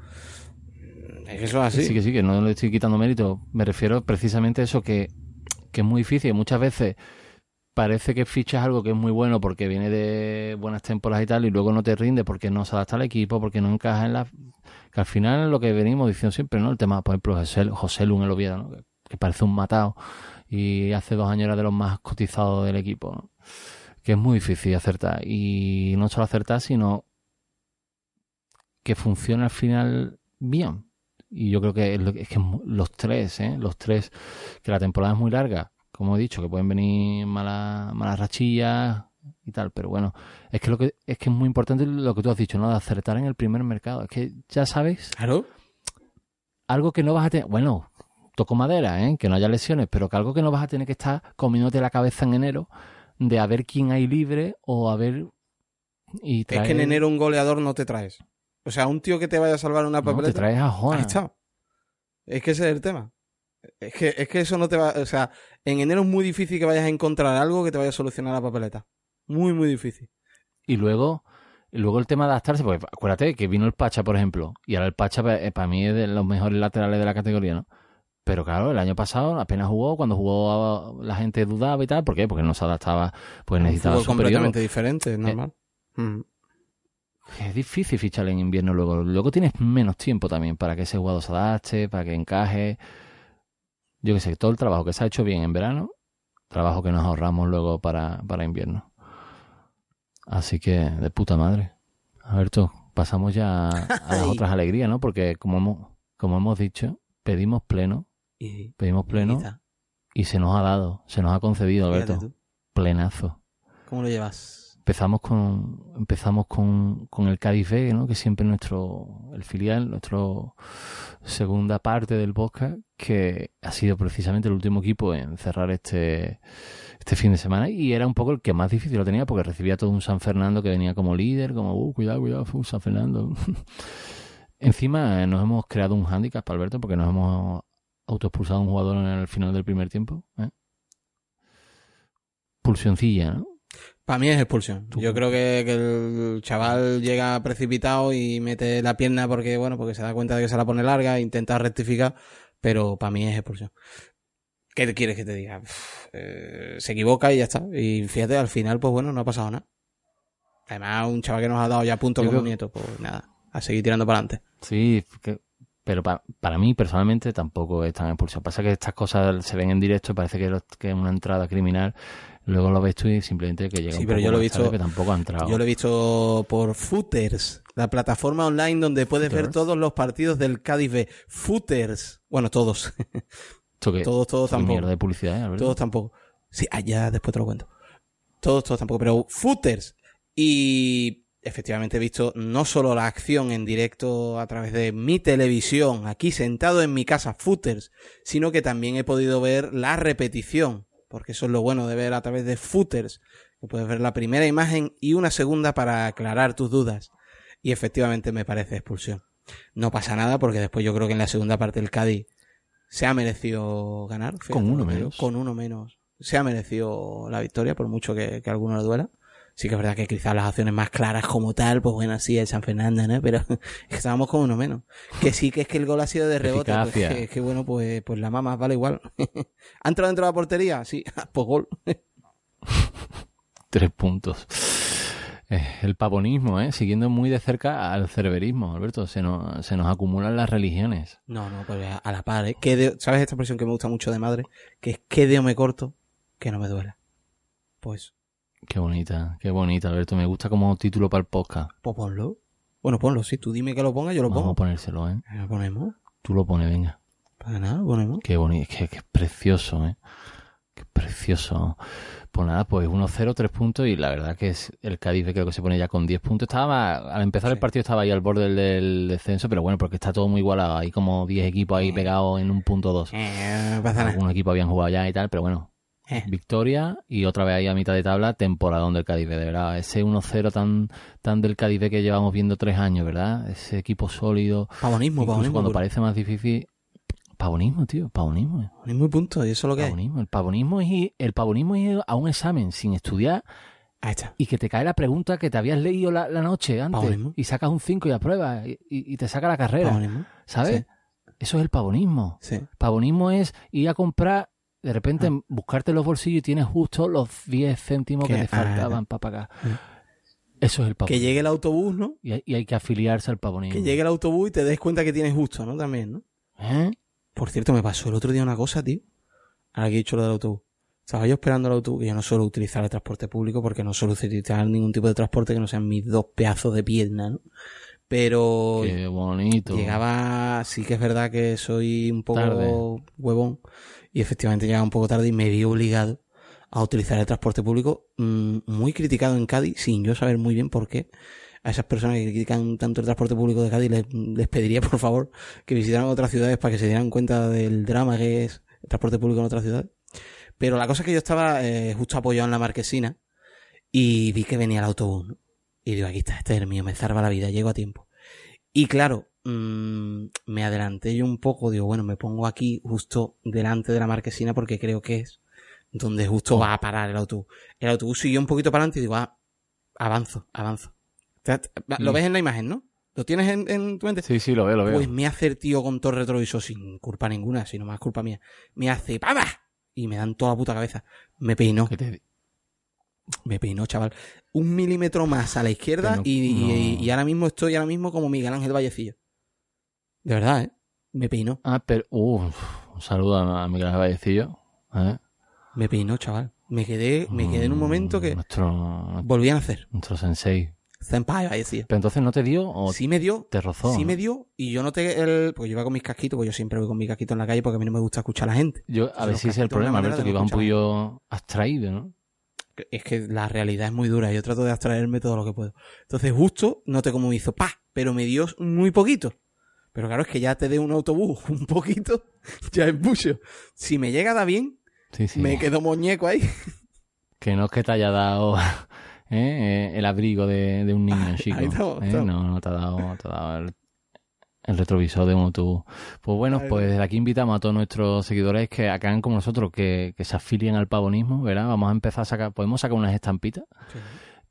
Es que eso es así. Sí, que sí, que no le estoy quitando mérito. Me refiero precisamente a eso, que, que es muy difícil. Muchas veces parece que fichas algo que es muy bueno porque viene de buenas temporadas y tal, y luego no te rinde porque no se adapta al equipo, porque no encaja en la... Que al final es lo que venimos diciendo siempre, ¿no? El tema, por ejemplo, José, José Lu en el Oviedo, ¿no? Que parece un matado y hace dos años era de los más cotizados del equipo, ¿no? Que es muy difícil acertar. Y no solo acertar, sino que funcione al final bien. Y yo creo que es, lo que- es que los tres, ¿eh? Los tres, que la temporada es muy larga, como he dicho, que pueden venir malas, malas rachillas y tal, pero bueno, es que lo que es que es muy importante lo que tú has dicho, ¿no? De acertar en el primer mercado. Es que ya sabes, Claro. algo que no vas a tener, bueno, toco madera, ¿eh? Que no haya lesiones, pero que algo que no vas a tener que estar comiéndote la cabeza en enero de a ver quién hay libre o a ver y Es que en enero un goleador no te traes. O sea, un tío que te vaya a salvar una no, te papeleta. traes a Ahí Juan. está. Es que ese es el tema. Es que, es que eso no te va. O sea, en enero es muy difícil que vayas a encontrar algo que te vaya a solucionar la papeleta. Muy, muy difícil. Y luego, y luego el tema de adaptarse, porque acuérdate que vino el Pacha, por ejemplo, y ahora el Pacha para mí es de los mejores laterales de la categoría, ¿no? Pero claro, el año pasado apenas jugó, cuando jugó la gente dudaba y tal, ¿por qué? Porque no se adaptaba, pues necesitaba un fútbol completamente diferente, es normal. Mm. Es difícil ficharle en invierno luego. Luego tienes menos tiempo también para que ese jugador se adapte, para que encaje. Yo que sé, todo el trabajo que se ha hecho bien en verano, trabajo que nos ahorramos luego para, para invierno. Así que, de puta madre. Alberto, pasamos ya a las otras alegrías, ¿no? Porque como hemos, como hemos dicho, pedimos pleno, Y, pedimos pleno y se nos ha dado, se nos ha concedido, Alberto. Plenazo. ¿Cómo lo llevas? Empezamos con empezamos con, con el Cádiz B, ¿no? que siempre es nuestro el filial, nuestro segunda parte del podcast, que ha sido precisamente el último equipo en cerrar este este fin de semana y era un poco el que más difícil lo tenía porque recibía todo un San Fernando que venía como líder, como uh, cuidado, cuidado, fue un San Fernando. Encima eh, nos hemos creado un hándicap, Alberto, porque nos hemos autoexpulsado a un jugador en el final del primer tiempo. ¿eh? Pulsioncilla, ¿no? Para mí es expulsión. Yo creo que, que el chaval llega precipitado y mete la pierna porque, bueno, porque se da cuenta de que se la pone larga, intenta rectificar, pero para mí es expulsión. ¿Qué quieres que te diga? Eh, se equivoca y ya está. Y fíjate, al final, pues bueno, no ha pasado nada. Además, un chaval que nos ha dado ya puntos como creo- nieto, pues nada, a seguir tirando para adelante. Sí, que- pero pa- para mí personalmente tampoco es tan expulsión. Pasa que estas cosas se ven en directo y parece que, lo- que es una entrada criminal. Luego lo ves tú y simplemente que llega Sí, un pero poco yo lo he visto- que tampoco ha entrado. Yo lo he visto por Footers, la plataforma online donde puedes ver todos los partidos del Cádiz B. Footers. Bueno, todos. Todos, todos tampoco. mierda de publicidad, ¿eh? Todos tampoco. Sí, allá después te lo cuento. Todos, todos tampoco, pero footers. Y efectivamente he visto no solo la acción en directo a través de mi televisión, aquí sentado en mi casa, footers, sino que también he podido ver la repetición, porque eso es lo bueno de ver a través de footers, que puedes ver la primera imagen y una segunda para aclarar tus dudas. Y efectivamente me parece expulsión. No pasa nada porque después yo creo que en la segunda parte el Cádiz se ha merecido ganar. fíjate Con uno digo, menos. Con uno menos. Se ha merecido la victoria, por mucho que, que a alguno le duela. Sí que es verdad que quizás las acciones más claras como tal, pues bueno, sí, el San Fernando, ¿no? Pero estábamos como uno menos. Que sí que es que el gol ha sido de rebote. Pues, que, que bueno, pues, pues la mamá vale igual. ¿Ha entrado dentro de la portería? Sí, pues gol. Tres puntos. Eh, el pavonismo, ¿eh? Siguiendo muy de cerca al cerberismo, Alberto. Se nos, se nos acumulan las religiones. No, no, pues a la par, ¿eh? ¿Qué dedo- ¿Sabes esta expresión que me gusta mucho de madre? Que es ¿qué dedo me corto? Que no me duela. Pues, Qué bonita, qué bonita, Alberto. Me gusta como título para el podcast. pues ponlo. Bueno, ponlo, sí. Tú dime que lo ponga, yo lo Vamos pongo. a ponérselo, ¿eh? Lo ponemos. Tú lo pones, venga. Para nada, lo ponemos. Qué bonito, es que, que es precioso, ¿eh? Qué precioso. Pues nada, pues 1-0, 3 puntos y la verdad que es el Cádiz creo que se pone ya con 10 puntos. Estaba, al empezar el partido estaba ahí al borde del, descenso, pero bueno, porque está todo muy igualado. Hay como 10 equipos ahí pegados en un punto 2. Eh, no pasa nada. Algunos equipos habían jugado ya y tal, pero bueno. Eh. Victoria y otra vez ahí a mitad de tabla, temporadón del Cádiz, de verdad. Ese 1-0 tan, tan del Cádiz que llevamos viendo tres años, ¿verdad? Ese equipo sólido. Pavonismo, pavonismo. cuando puro. parece más difícil. Pavonismo, tío, pavonismo. Pavonismo y punto, y eso es lo que es. Pavonismo. El pavonismo es ir, el pavonismo es ir a un examen sin estudiar Ahí está. y que te cae la pregunta que te habías leído la, la noche antes Pavonismo. y sacas un 5 y apruebas y, y- y te saca la carrera. Pavonismo. ¿Sabes? Eso es el pavonismo. Sí. Pavonismo es ir a comprar, de repente Ah. buscarte los bolsillos y tienes justo los 10 céntimos que, Que- te faltaban para pagar. Eso es el Que pavonismo. llegue el autobús, ¿no? Y, hay, y hay que afiliarse al pavonismo. Que llegue el autobús y te des cuenta que tienes justo, ¿no? También, ¿no? ¿Eh? Por cierto, me pasó el otro día una cosa, tío. Ahora que he dicho lo del autobús. Estaba yo esperando el autobús, que yo no suelo utilizar el transporte público porque no suelo utilizar ningún tipo de transporte que no sean mis dos pedazos de pierna, ¿no? Pero Qué bonito. llegaba, sí que es verdad que soy un poco Tarde. huevón y efectivamente llegaba un poco tarde y me vi obligado a utilizar el transporte público mm, muy criticado en Cádiz sin yo saber muy bien por qué. A esas personas que critican tanto el transporte público de Cádiz les, pediría por favor que visitaran otras ciudades para que se dieran cuenta del drama que es el transporte público en otras ciudades. Pero la cosa es que yo estaba eh, justo apoyado en la marquesina y vi que venía el autobús. Y digo, aquí está, este es el mío, me salva la vida, llego a tiempo. Y claro, mm, me adelanté yo un poco, digo, bueno, me pongo aquí justo delante de la marquesina porque creo que es donde justo va a parar el autobús. El autobús siguió un poquito para adelante y digo, ah, avanzo, avanzo. Lo Mm. ves en la imagen, ¿no? ¿Lo tienes en, en tu mente? Sí, sí, lo veo, lo veo. Pues me hace el tío con todo el retrovisor sin culpa ninguna, sino más culpa mía. Me hace ¡pama! Y me dan toda la puta cabeza. Me peinó, te- me peinó, chaval. Un milímetro más a la izquierda no- y, y- y ahora mismo estoy ahora mismo como Miguel Ángel Vallecillo. De verdad, ¿eh? Me peinó, Ah, pero... uf, un saludo a, Miguel Vallecillo. ¿eh? me peinó, chaval. Me quedé, me quedé en un momento que Nuestro, volví a nacer. nuestro sensei. Senpai Vallecillo. Pero entonces no te dio o Sí me dio, te rozó. sí ¿no? me dio y yo noté el... Porque yo iba con mis casquitos, pues yo siempre voy con mi casquito en la calle porque a mí no me gusta escuchar a la gente. Yo, a Entonces, ver si ese es el casquitos problema, Alberto, que iba un poquillo abstraído, ¿no? es que la realidad es muy dura. Yo trato de abstraerme todo lo que puedo. Entonces, justo, noté cómo me hizo pa, pero me dio muy poquito. Pero claro, es que ya te dé un autobús un poquito, ya es mucho. Si me llega da bien, Sí, sí. me quedo muñeco ahí. Que no es que te haya dado ¿eh? Eh, el abrigo de, de un niño chico. estamos, ¿eh? No, no te ha dado, te ha dado el, el retrovisor de un autobús. Pues bueno, pues desde aquí invitamos a todos nuestros seguidores que hagan como nosotros, que, que se afilien al pavonismo, ¿verdad? Vamos a empezar a sacar, podemos sacar unas estampitas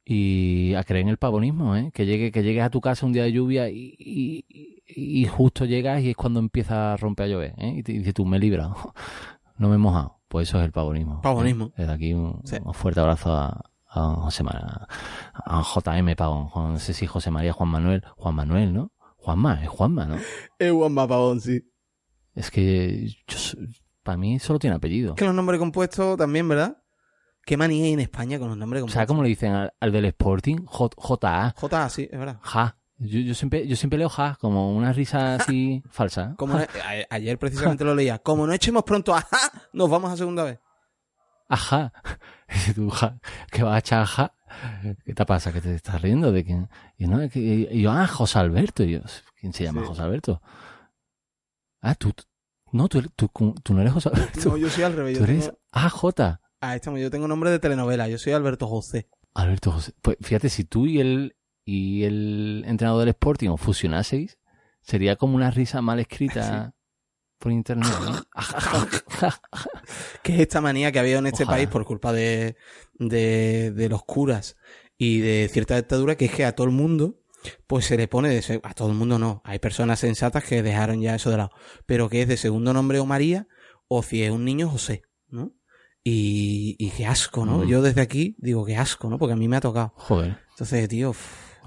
y a creer en el pavonismo, ¿eh? Que llegue, que llegues a tu casa un día de lluvia y, y, y- justo llegas y es cuando empieza a romper a llover, ¿eh? Y te dices tú, me he librado, no me he mojado. Pues eso es el pavonismo. Pavonismo. ¿eh? Desde aquí un, Sí. un fuerte abrazo a, a José María, a JM Pavón, no sé si José María, Juan Manuel, Juan Manuel, ¿no? Juanma, es Juanma, ¿no? Es Juan Pavón, sí. Es que para mí solo tiene apellido. Que los nombres compuestos también, ¿verdad? Qué manía hay en España con los nombres O compuestos. sea, ¿cómo le dicen al, al del Sporting? J, JA. J, sí, es verdad. Ja. Yo, yo siempre, yo siempre leo ja, como una risa así falsa. Como no- ayer precisamente lo leía. Como no echemos pronto a ja, nos vamos a segunda vez. Ajá. Tú, ja, que vas a echar ja. ¿Qué te pasa? ¿Que te estás riendo de quién? Y, no, es que- y yo, ah, José Alberto. Y yo, ¿quién se llama Sí. José Alberto? Ah, tú, no, tú, tú, tú no eres José Alberto. No, yo soy al revés. tú Yo eres tengo... AJ. Ah, estamos, yo tengo nombre de telenovela. Yo soy Alberto José. Alberto José. Pues fíjate, si tú y el, y el entrenador del Sporting os fusionaseis, sería como una risa mal escrita por internet, ¿no? que es esta manía que ha habido en este Ojalá. país por culpa de, de, de los curas y de cierta dictadura que es que a todo el mundo pues se le pone de a todo el mundo no, hay personas sensatas que dejaron ya eso de lado, pero que es de segundo nombre o María o si es un niño José, ¿no? Y, y qué asco, ¿no? Mm. Yo desde aquí digo qué asco, ¿no? Porque a mí me ha tocado. Joder. Entonces, tío,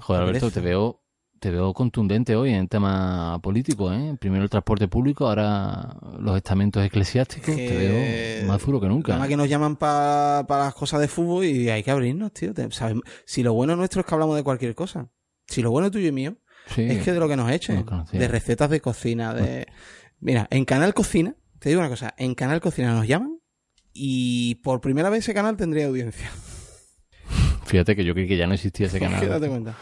Joder, Alberto, te veo, te veo contundente hoy en tema político, ¿eh? Primero el transporte público, ahora los estamentos eclesiásticos. Que- Te veo más duro que nunca. Nada más que nos llaman para las cosas de fútbol y hay que abrirnos, tío. Sabemos- Si lo bueno nuestro es que hablamos de cualquier cosa. Si lo bueno tuyo y mío Sí. es que de lo que nos echen. De recetas de cocina, de... Mira, en Canal Cocina, te digo una cosa, en Canal Cocina nos llaman y por primera vez ese canal tendría audiencia. Fíjate que yo creí que ya no existía ese canal. Date cuenta.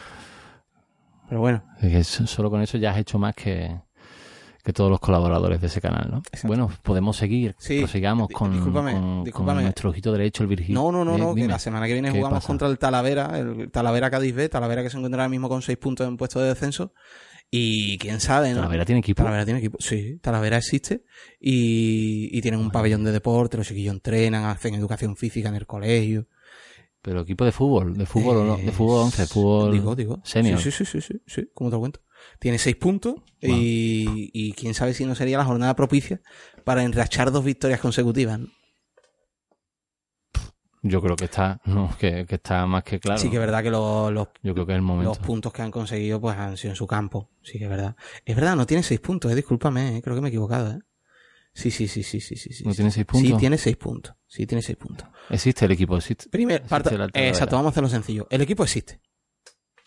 Pero bueno, Es que so- solo con eso ya has hecho más que, que todos los colaboradores de ese canal, ¿no? Exacto. Bueno, podemos seguir, Sí, prosigamos con, discúlpame, con- nuestro ojito derecho, el Virgil. no, no, no, no, que la semana que viene ¿Qué jugamos pasa? contra el Talavera, el Talavera Cádiz B, Talavera que se encuentra ahora mismo con seis puntos en puesto de descenso. Y quién sabe, ¿no? Talavera tiene equipo. Talavera tiene equipo. Sí, Talavera existe. Y, y tienen un pabellón de deporte, los chiquillos entrenan, hacen educación física en el colegio. Pero equipo de fútbol, de fútbol, o no, de Eh, fútbol 11, fútbol Digo, digo. senior. Sí, sí, sí, sí, sí, como te lo cuento. Tiene seis puntos y, y quién sabe si no sería la jornada propicia para enrachar dos victorias consecutivas. ¿no? Yo creo que está, no, que, que está más que claro. Sí que es verdad que los, los, Yo creo que el momento. los puntos que han conseguido pues han sido en su campo. Sí que es verdad. Es verdad, no tiene seis puntos, eh, discúlpame, eh, creo que me he equivocado. Sí, sí, sí, sí, sí, sí. sí, ¿No sí. tiene seis puntos? Sí, tiene seis puntos. Sí, tiene seis puntos. Existe el equipo, existe. Primer, Existe parta- el Talavera. exacto, vamos a hacerlo sencillo. El equipo existe.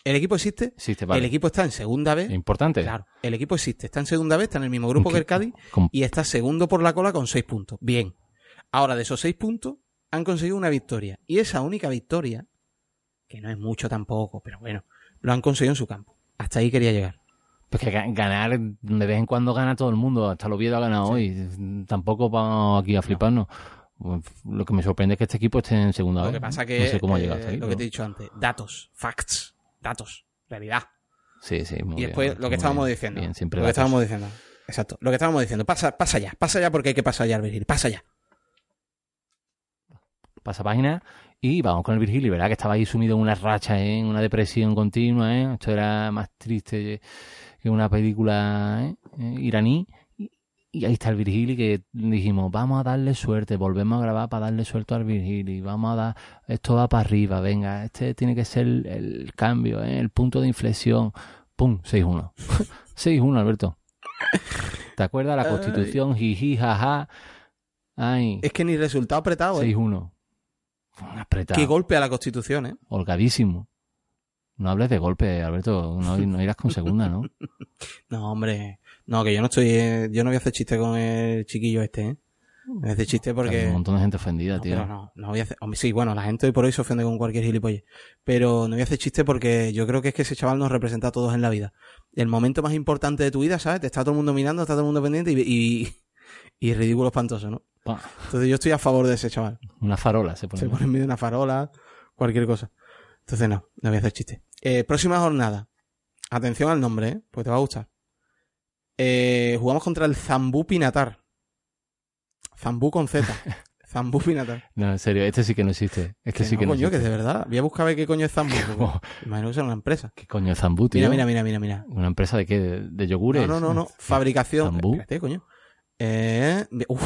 El equipo existe. Existe, vale. El equipo está en segunda vez. Importante. Claro, el equipo existe, está en segunda vez, está en el mismo grupo ¿Con que el? Cádiz y está segundo por la cola con seis puntos. Bien. Ahora, de esos seis puntos, han conseguido una victoria. Y esa única victoria, que no es mucho tampoco, pero bueno, lo han conseguido en su campo. Hasta ahí quería llegar. Pues que ga- ganar, de vez en cuando gana todo el mundo. Hasta el Oviedo ha ganado hoy. Tampoco vamos aquí a fliparnos. Lo que me sorprende es que este equipo esté en segunda Lo vez. que pasa que, No sé cómo ha eh, llegado hasta aquí, lo que te he dicho antes, datos, facts, datos, realidad. Sí, sí, muy y bien, después Alberto, lo que estábamos bien. diciendo. Bien, siempre lo que datos. estábamos diciendo. Exacto. Lo que estábamos diciendo. Pasa, pasa ya, pasa ya porque hay que pasar ya al Virgil. Pasa ya. Pasa página y vamos con el Virgilio. Verá que estaba ahí sumido en una racha, ¿eh? en una depresión continua. ¿eh? Esto era más triste que una película ¿eh? Eh, iraní. Y, ahí está el Virgili que dijimos, vamos a darle suerte, volvemos a grabar para darle suerte al Virgili. Vamos a dar, esto va para arriba, venga, este tiene que ser el, el cambio, ¿eh? el punto de inflexión. ¡Pum! 6-1. 6-1, Alberto. ¿Te acuerdas? La constitución, jiji, jaja. Ay, Es que ni resultado apretado, ¿eh? 6-1. Un apretado. Qué golpe a la Constitución, ¿eh? Holgadísimo. No hables de golpe, Alberto. No, no irás con segunda, ¿no? No, hombre. No, que yo no estoy. eh, yo no voy a hacer chiste con el chiquillo este, ¿eh? Voy a hacer chiste Hay porque. un montón de gente ofendida, No, tío. pero no, no voy a hacer. Hombre, sí, bueno, la gente hoy por hoy se ofende con cualquier gilipolle. Pero no voy a hacer chiste porque yo creo que es que ese chaval nos representa a todos en la vida. El momento más importante de tu vida, ¿sabes? Te está todo el mundo mirando, está todo el mundo pendiente y, y, y ridículo espantoso, ¿no? Pa, Entonces yo estoy a favor de ese chaval. Una farola se pone. Se pone en medio de una farola, cualquier cosa. Entonces no, no voy a hacer chiste. Eh, próxima jornada. Atención al nombre, ¿eh? Pues te va a gustar. Eh, jugamos contra el Zambú Pinatar. Zambú con Z. Zambú Pinatar. No, en serio, este sí que no existe. Este Que sí no, que no coño, que existe. de verdad. Voy a buscar a ver qué coño es Zambú. porque. Imagino que será una empresa. ¿Qué coño es Zambú, tío? Mira, mira, mira, mira, mira. ¿Una empresa de qué? ¿De, de yogures? No, no, no, no. Fabricación. Zambú. Espérate, coño. Eh, uf.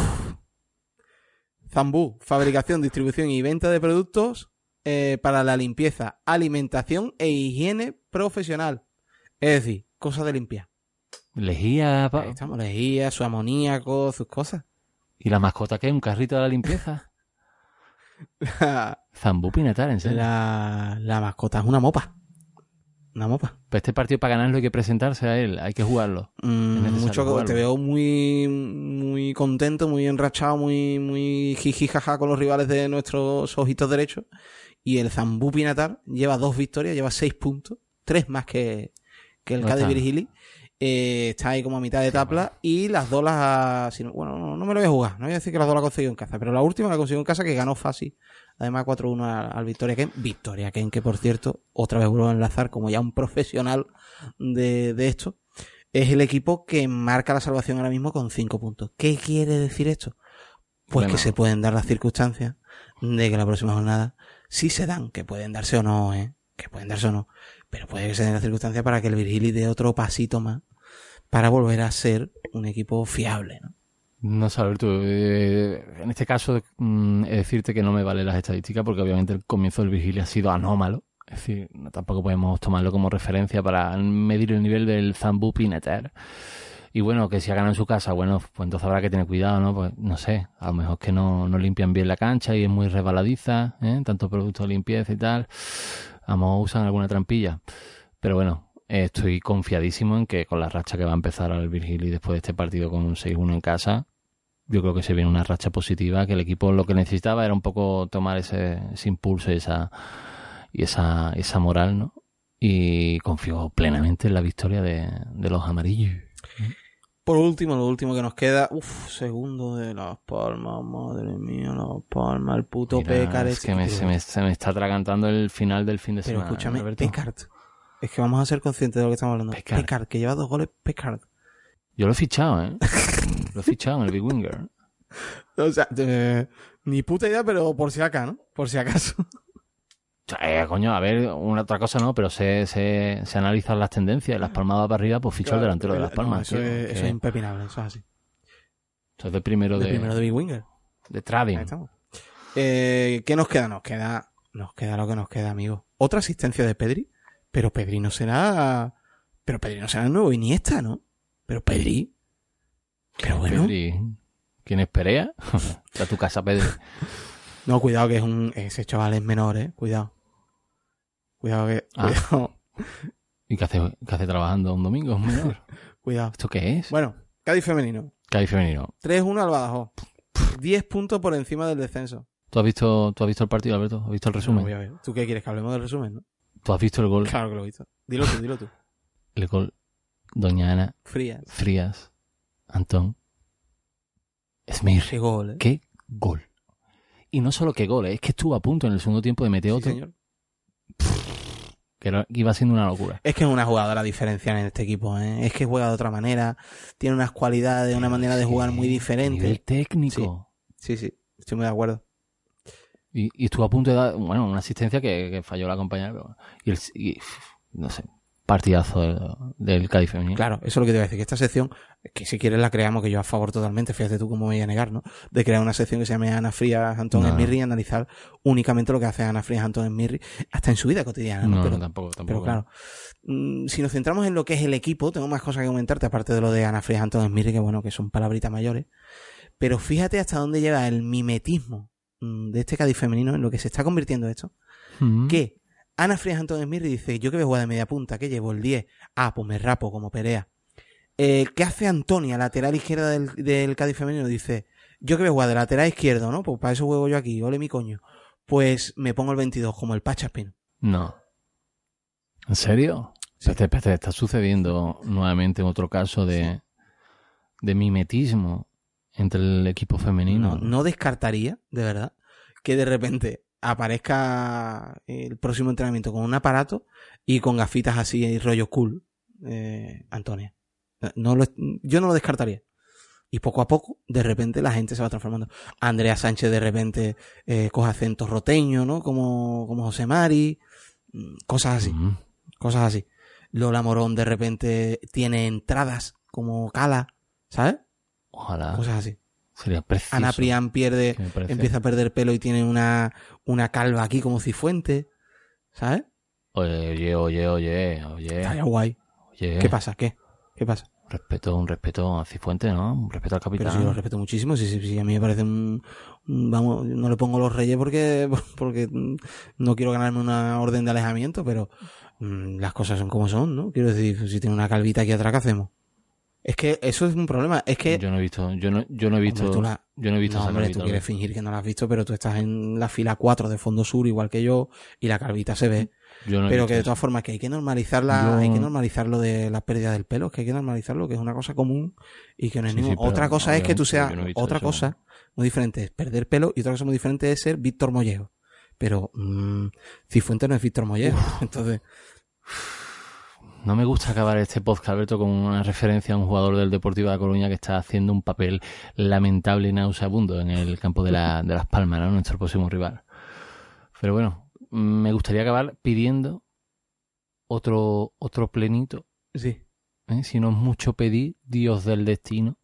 Zambú. Fabricación, distribución y venta de productos eh, para la limpieza, alimentación e higiene profesional. Es decir, cosas de limpiar. Lejía. pa- Ahí estamos, lejía, su amoníaco, sus cosas. ¿Y la mascota qué? ¿Un carrito de la limpieza? la, Zambú Pinatar, en serio. la mascota es una mopa. Una mopa. Pues este partido para ganarlo hay que presentarse a él, hay que jugarlo. Mm, mucho, jugarlo. te veo muy, muy contento, muy enrachado, muy, muy jiji jaja con los rivales de nuestros ojitos derechos. Y el Zambú Pinatar lleva dos victorias, lleva seis puntos, tres más que, que el No Cádiz está. Virgili. Eh, está ahí como a mitad de tabla y las dos las... si no- bueno, no, no me lo voy a jugar, no voy a decir que las dos las conseguido en casa, pero la última la consiguió en casa que ganó fácil. Además 4-1 al, al Victoria Ken. Victoria Ken, que por cierto, otra vez vuelvo a enlazar como ya un profesional de, de esto, es el equipo que marca la salvación ahora mismo con 5 puntos. ¿Qué quiere decir esto? Pues Bueno. que se pueden dar las circunstancias de que la próxima jornada sí se dan, que pueden darse o no, ¿eh? que pueden darse o no, pero puede que se den las circunstancias para que el Virgili dé otro pasito más para volver a ser un equipo fiable, ¿no? No sé, Alberto. eh, en este caso, mm, de decirte que no me valen las estadísticas porque obviamente el comienzo del Virgilio ha sido anómalo. Es decir, tampoco podemos tomarlo como referencia para medir el nivel del Zambu Pineter. Y bueno, que si ha ganado en su casa, bueno, pues entonces habrá que tener cuidado, ¿no? Pues no sé, a lo mejor que no, no limpian bien la cancha y es muy resbaladiza, ¿eh? Tanto producto de limpieza y tal. A lo mejor usan alguna trampilla. Pero bueno, estoy confiadísimo en que con la racha que va a empezar al Virgili después de este partido con un 6-1 en casa, yo creo que se viene una racha positiva, que el equipo lo que necesitaba era un poco tomar ese, impulso y esa, y esa, esa moral, ¿no? Y confío plenamente en la victoria de los amarillos. Por último, lo último que nos queda, uff, segundo de Las Palmas, madre mía, Las Palmas, el puto Mira, Pécar. es que me- se, me, se me está atragantando el final del fin de Pero semana. escúchame, Alberto. Pecard. Es que vamos a ser conscientes de lo que estamos hablando. Pecard. Pecard, que lleva dos goles, Pecard. Yo lo he fichado, ¿eh? lo he fichado en el Big Winger. O sea, eh, ni puta idea, pero por si acá, ¿no? Por si acaso. Eh, coño, a ver, una otra cosa no, pero se, se, se analizan las tendencias. Las palmadas para arriba, pues ficho al delantero de las No, palmas. eso, tío, es, que- eso es impepinable, eso es así. eso es de primero De de, primero de Big Winger. de trading. Eh, ¿Qué nos queda? Nos queda, nos queda lo que nos queda, amigo. Otra asistencia de Pedri, pero Pedri no será, pero Pedri no será el nuevo Iniesta, ¿no? Pero Pedri, pero bueno, Pedri, ¿quién es Perea? a tu casa, Pedri. no, cuidado que es un, ese chaval es menor, eh, cuidado. Cuidado que, Ah. cuidado, ¿Y qué hace, qué hace trabajando un domingo? Menor. cuidado. ¿Esto qué es? Bueno, Cádiz femenino, Cádiz femenino. 3-1 al Badajoz. 10 puntos por encima del descenso. ¿Tú has visto, tú has visto el partido, Alberto? ¿Has visto el No, resumen? voy a ver. ¿Tú qué quieres? Que hablemos del resumen, ¿no? ¿Tú has visto el gol? Claro que lo he visto. Dilo tú, dilo tú. El gol. Doña Ana, Frías. Frías, Antón, Smir. Qué gol, ¿eh? ¡Qué gol! Y no solo qué gol, eh, es que estuvo a punto en el segundo tiempo de meter Sí, otro, señor. Que iba siendo una locura. Es que es una jugadora diferencial en este equipo, ¿eh? Es que juega de otra manera, tiene unas cualidades, una manera de jugar muy diferente. Nivel técnico. Sí, sí, estoy muy de acuerdo. Y, y estuvo a punto de dar, bueno, una asistencia que, que falló la compañera. pero- y, el, y, no sé, partidazo del, del Cádiz femenino. Claro, eso es lo que te voy a decir, que esta sección, que si quieres la creamos, que yo a favor totalmente, fíjate tú cómo me voy a negar, ¿no? De crear una sección que se llame Ana Frías, Antón No. Esmirri y analizar únicamente lo que hace Ana Frías, Antón Esmirri, hasta en su vida cotidiana, ¿no? No, pero, no, tampoco, tampoco. pero claro, mm, si nos centramos en lo que es el equipo, tengo más cosas que comentarte, aparte de lo de Ana Frías, Antón Esmirri, que bueno, que son palabritas mayores. Pero fíjate hasta dónde lleva el mimetismo mm, de este Cádiz femenino en lo que se está convirtiendo esto. Mm. Que Ana Frías Antón Esmirri dice, yo que voy a jugar de media punta, que llevo el 10. Ah, pues me rapo como Perea. Eh, ¿Qué hace Antonia, lateral izquierda del, del Cádiz femenino? Dice, yo que voy a jugar de lateral izquierdo, ¿no? Pues para eso juego yo aquí, ole mi coño. Pues me pongo el 22, como el Pachaspin. No. ¿En serio? Sí. Espérate, espérate, está sucediendo nuevamente otro caso de, de mimetismo entre el equipo femenino. No, no descartaría, de verdad, que de repente aparezca el próximo entrenamiento con un aparato y con gafitas así, rollo cool, eh, Antonia. No lo- yo no lo descartaría. Y poco a poco, de repente, la gente se va transformando. Andrea Sánchez de repente eh, coge acento roteño, ¿no? Como, como José Mari. mm, Cosas así, cosas así. Lola Morón de repente tiene entradas como Cala, ¿sabes? Ojalá. Cosas así. Sería precioso. Ana Prián pierde, empieza a perder pelo y tiene una, una calva aquí como Cifuente. ¿Sabes? Oye, oye, oye, oye, oye. Estaría guay. oye. ¿Qué pasa? ¿Qué? ¿Qué pasa? Respeto, un respeto a Cifuente, ¿no? Un respeto al capitán. Pero sí, lo respeto muchísimo. Sí, sí, sí, a mí me parece un, un- Vamos, no le pongo los reyes porque, porque no quiero ganarme una orden de alejamiento, pero mm, las cosas son como son, ¿no? Quiero decir, si tiene una calvita aquí atrás, ¿qué hacemos? Es que eso es un problema. Es que. Yo no he visto, yo no, yo no he visto, Hombre, tú la- yo no he visto no, esa hombre, tú quieres fingir que no la has visto, pero tú estás en la fila 4 de fondo sur, igual que yo, y la calvita se ve. Yo no pero que de todas formas que hay que normalizarla, Yo- hay que normalizar lo de la pérdida del pelo, que hay que normalizarlo, que es una cosa común y que no es Sí, ningún- otra cosa es que tú seas no otra eso. cosa muy diferente es perder pelo y otra cosa muy diferente es ser Víctor Mollejo. Pero mm, Cifuentes no es Víctor Mollejo, entonces No me gusta acabar este podcast, Alberto, con una referencia a un jugador del Deportivo de La Coruña que está haciendo un papel lamentable y nauseabundo en el campo de, la, de Las Palmas, ¿no? Nuestro próximo rival. Pero bueno, me gustaría acabar pidiendo otro, otro plenito. Sí. ¿eh? Si no es mucho pedir, Dios del destino.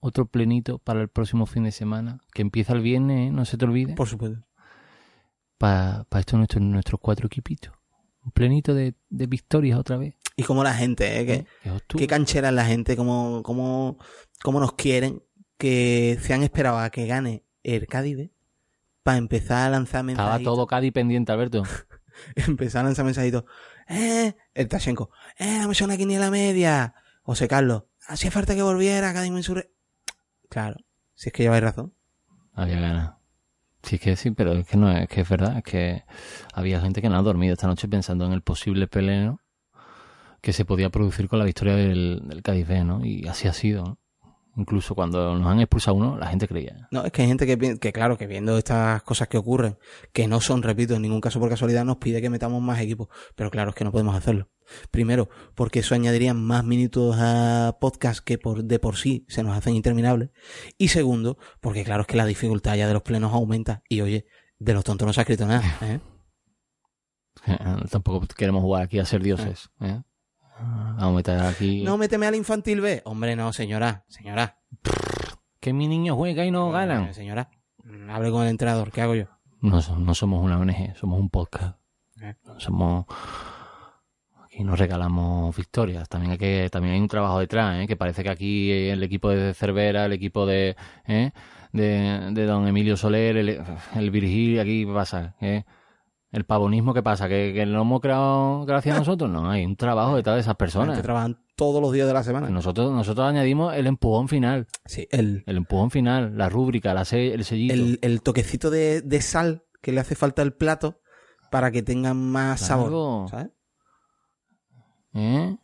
Otro plenito para el próximo fin de semana, que empieza el viernes, ¿eh? no se te olvide. Por supuesto. Para estos nuestros, nuestros cuatro equipitos. Un plenito de, de victorias otra vez. Y como la gente, ¿eh? Que, ¿eh? Tú- qué canchera es la gente, como, como, como nos quieren, que se han esperado a que gane el Cádiz para empezar a lanzar Estaba mensajitos. todo Cádiz pendiente, Alberto. empezar a lanzar mensajitos. ¡Eh! El Tashenko. ¡Eh! Dame una quiniela media. José Carlos. Hacía falta que volviera, Cádiz Mensure. Claro. Si es que lleváis razón. Había ganas. Sí, es que sí, pero es que no es que es verdad, es que había gente que no ha dormido esta noche pensando en el posible peleno que se podía producir con la victoria del, del Cádiz B, ¿no? Y así ha sido, ¿no? Incluso cuando nos han expulsado uno, la gente creía. No, es que hay gente que, que claro, que viendo estas cosas que ocurren, que no son, repito, en ningún caso por casualidad, nos pide que metamos más equipos. Pero claro, es que no podemos hacerlo. Primero, porque eso añadiría más minutos a podcast que por, de por sí se nos hacen interminables. Y segundo, porque claro, es que la dificultad ya de los plenos aumenta. Y oye, de los tontos no se ha escrito nada. ¿eh? Tampoco queremos jugar aquí a ser dioses, ¿eh? Vamos a meter aquí No, méteme al infantil B. Hombre, no, señora, señora. que mi niño juega y no Eh, ganan. señora, hable con el entrenador. ¿Qué hago yo? No, no somos una ONG, somos un podcast. Eh. Somos aquí nos regalamos victorias. También hay que también hay un trabajo detrás, ¿eh? que parece que aquí el equipo de Cervera, el equipo de ¿eh? de, de don Emilio Soler, el, el Virgil, aquí ¿qué pasa, ¿eh? El pavonismo que pasa, que, que lo hemos creado gracias a nosotros. No, hay un trabajo detrás de esas Que personas. trabajan todos los días de la semana. Nosotros nosotros añadimos el empujón final, Sí, el, el empujón final, la rúbrica, la se- el sellito. el, el toquecito de, de sal que le hace falta al plato para que tenga más Claro. sabor. ¿Sabes? ¿Eh?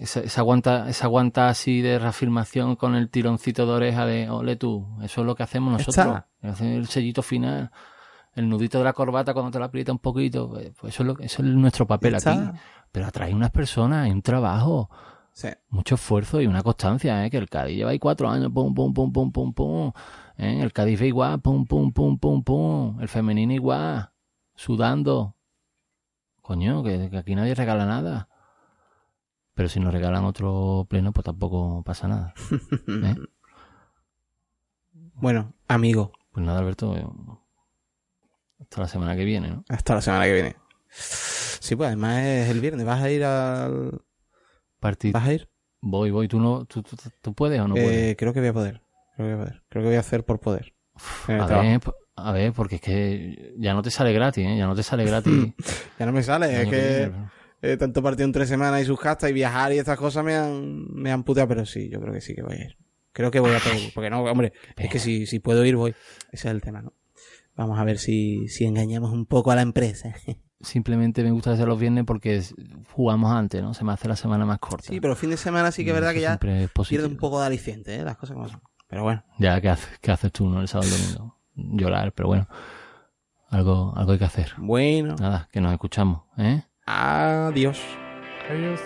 Esa, esa aguanta, esa aguanta así de reafirmación con el tironcito de oreja de ole tú. Eso es lo que hacemos nosotros. El sellito final, el nudito de la corbata cuando te la aprieta un poquito. Pues pues eso es, lo, eso es nuestro papel aquí. Pero atrae unas personas, hay un trabajo, Sí. mucho esfuerzo y una constancia, ¿eh? Que el Cádiz lleva ahí cuatro años, pum, pum, pum, pum, pum, pum. ¿eh? El Cádiz igual, pum, pum, pum, pum, pum. El femenino igual, sudando. Coño, que, que aquí nadie regala nada. Pero si nos regalan otro pleno, pues tampoco pasa nada. ¿eh? Bueno, amigo, Pues nada, Alberto. Hasta la semana que viene, ¿no? hasta la semana que viene. Sí, pues además es el viernes. ¿Vas a ir al. Partir. ¿Vas a ir? Voy, voy. ¿Tú, no, tú, tú, tú puedes o no puedes? Eh, creo que voy a poder. Creo que voy a poder. Creo que voy a hacer por poder. A trabajo. ver, a ver, porque es que ya no te sale gratis, ¿eh? Ya no te sale gratis. Ya no me sale. Es que eh, tanto partido en tres semanas y sus castas y viajar y estas cosas me han, me han puteado. Pero sí, yo creo que sí que voy a ir. Creo que voy a poder. Porque no, hombre, es que si, si puedo ir, voy. Ese es el tema, ¿no? Vamos a ver si, si engañamos un poco a la empresa. Simplemente me gusta hacer los viernes porque jugamos antes, ¿no? Se me hace la semana más corta. Sí, pero fin de semana sí que es verdad que ya pierde un poco de aliciente, ¿eh? Las cosas como son. Pero bueno. Ya, ¿qué haces, qué haces tú, no? El sábado y el domingo. Llorar, pero bueno. Algo, algo hay que hacer. Bueno. Nada, que nos escuchamos, ¿eh? Adiós. Adiós.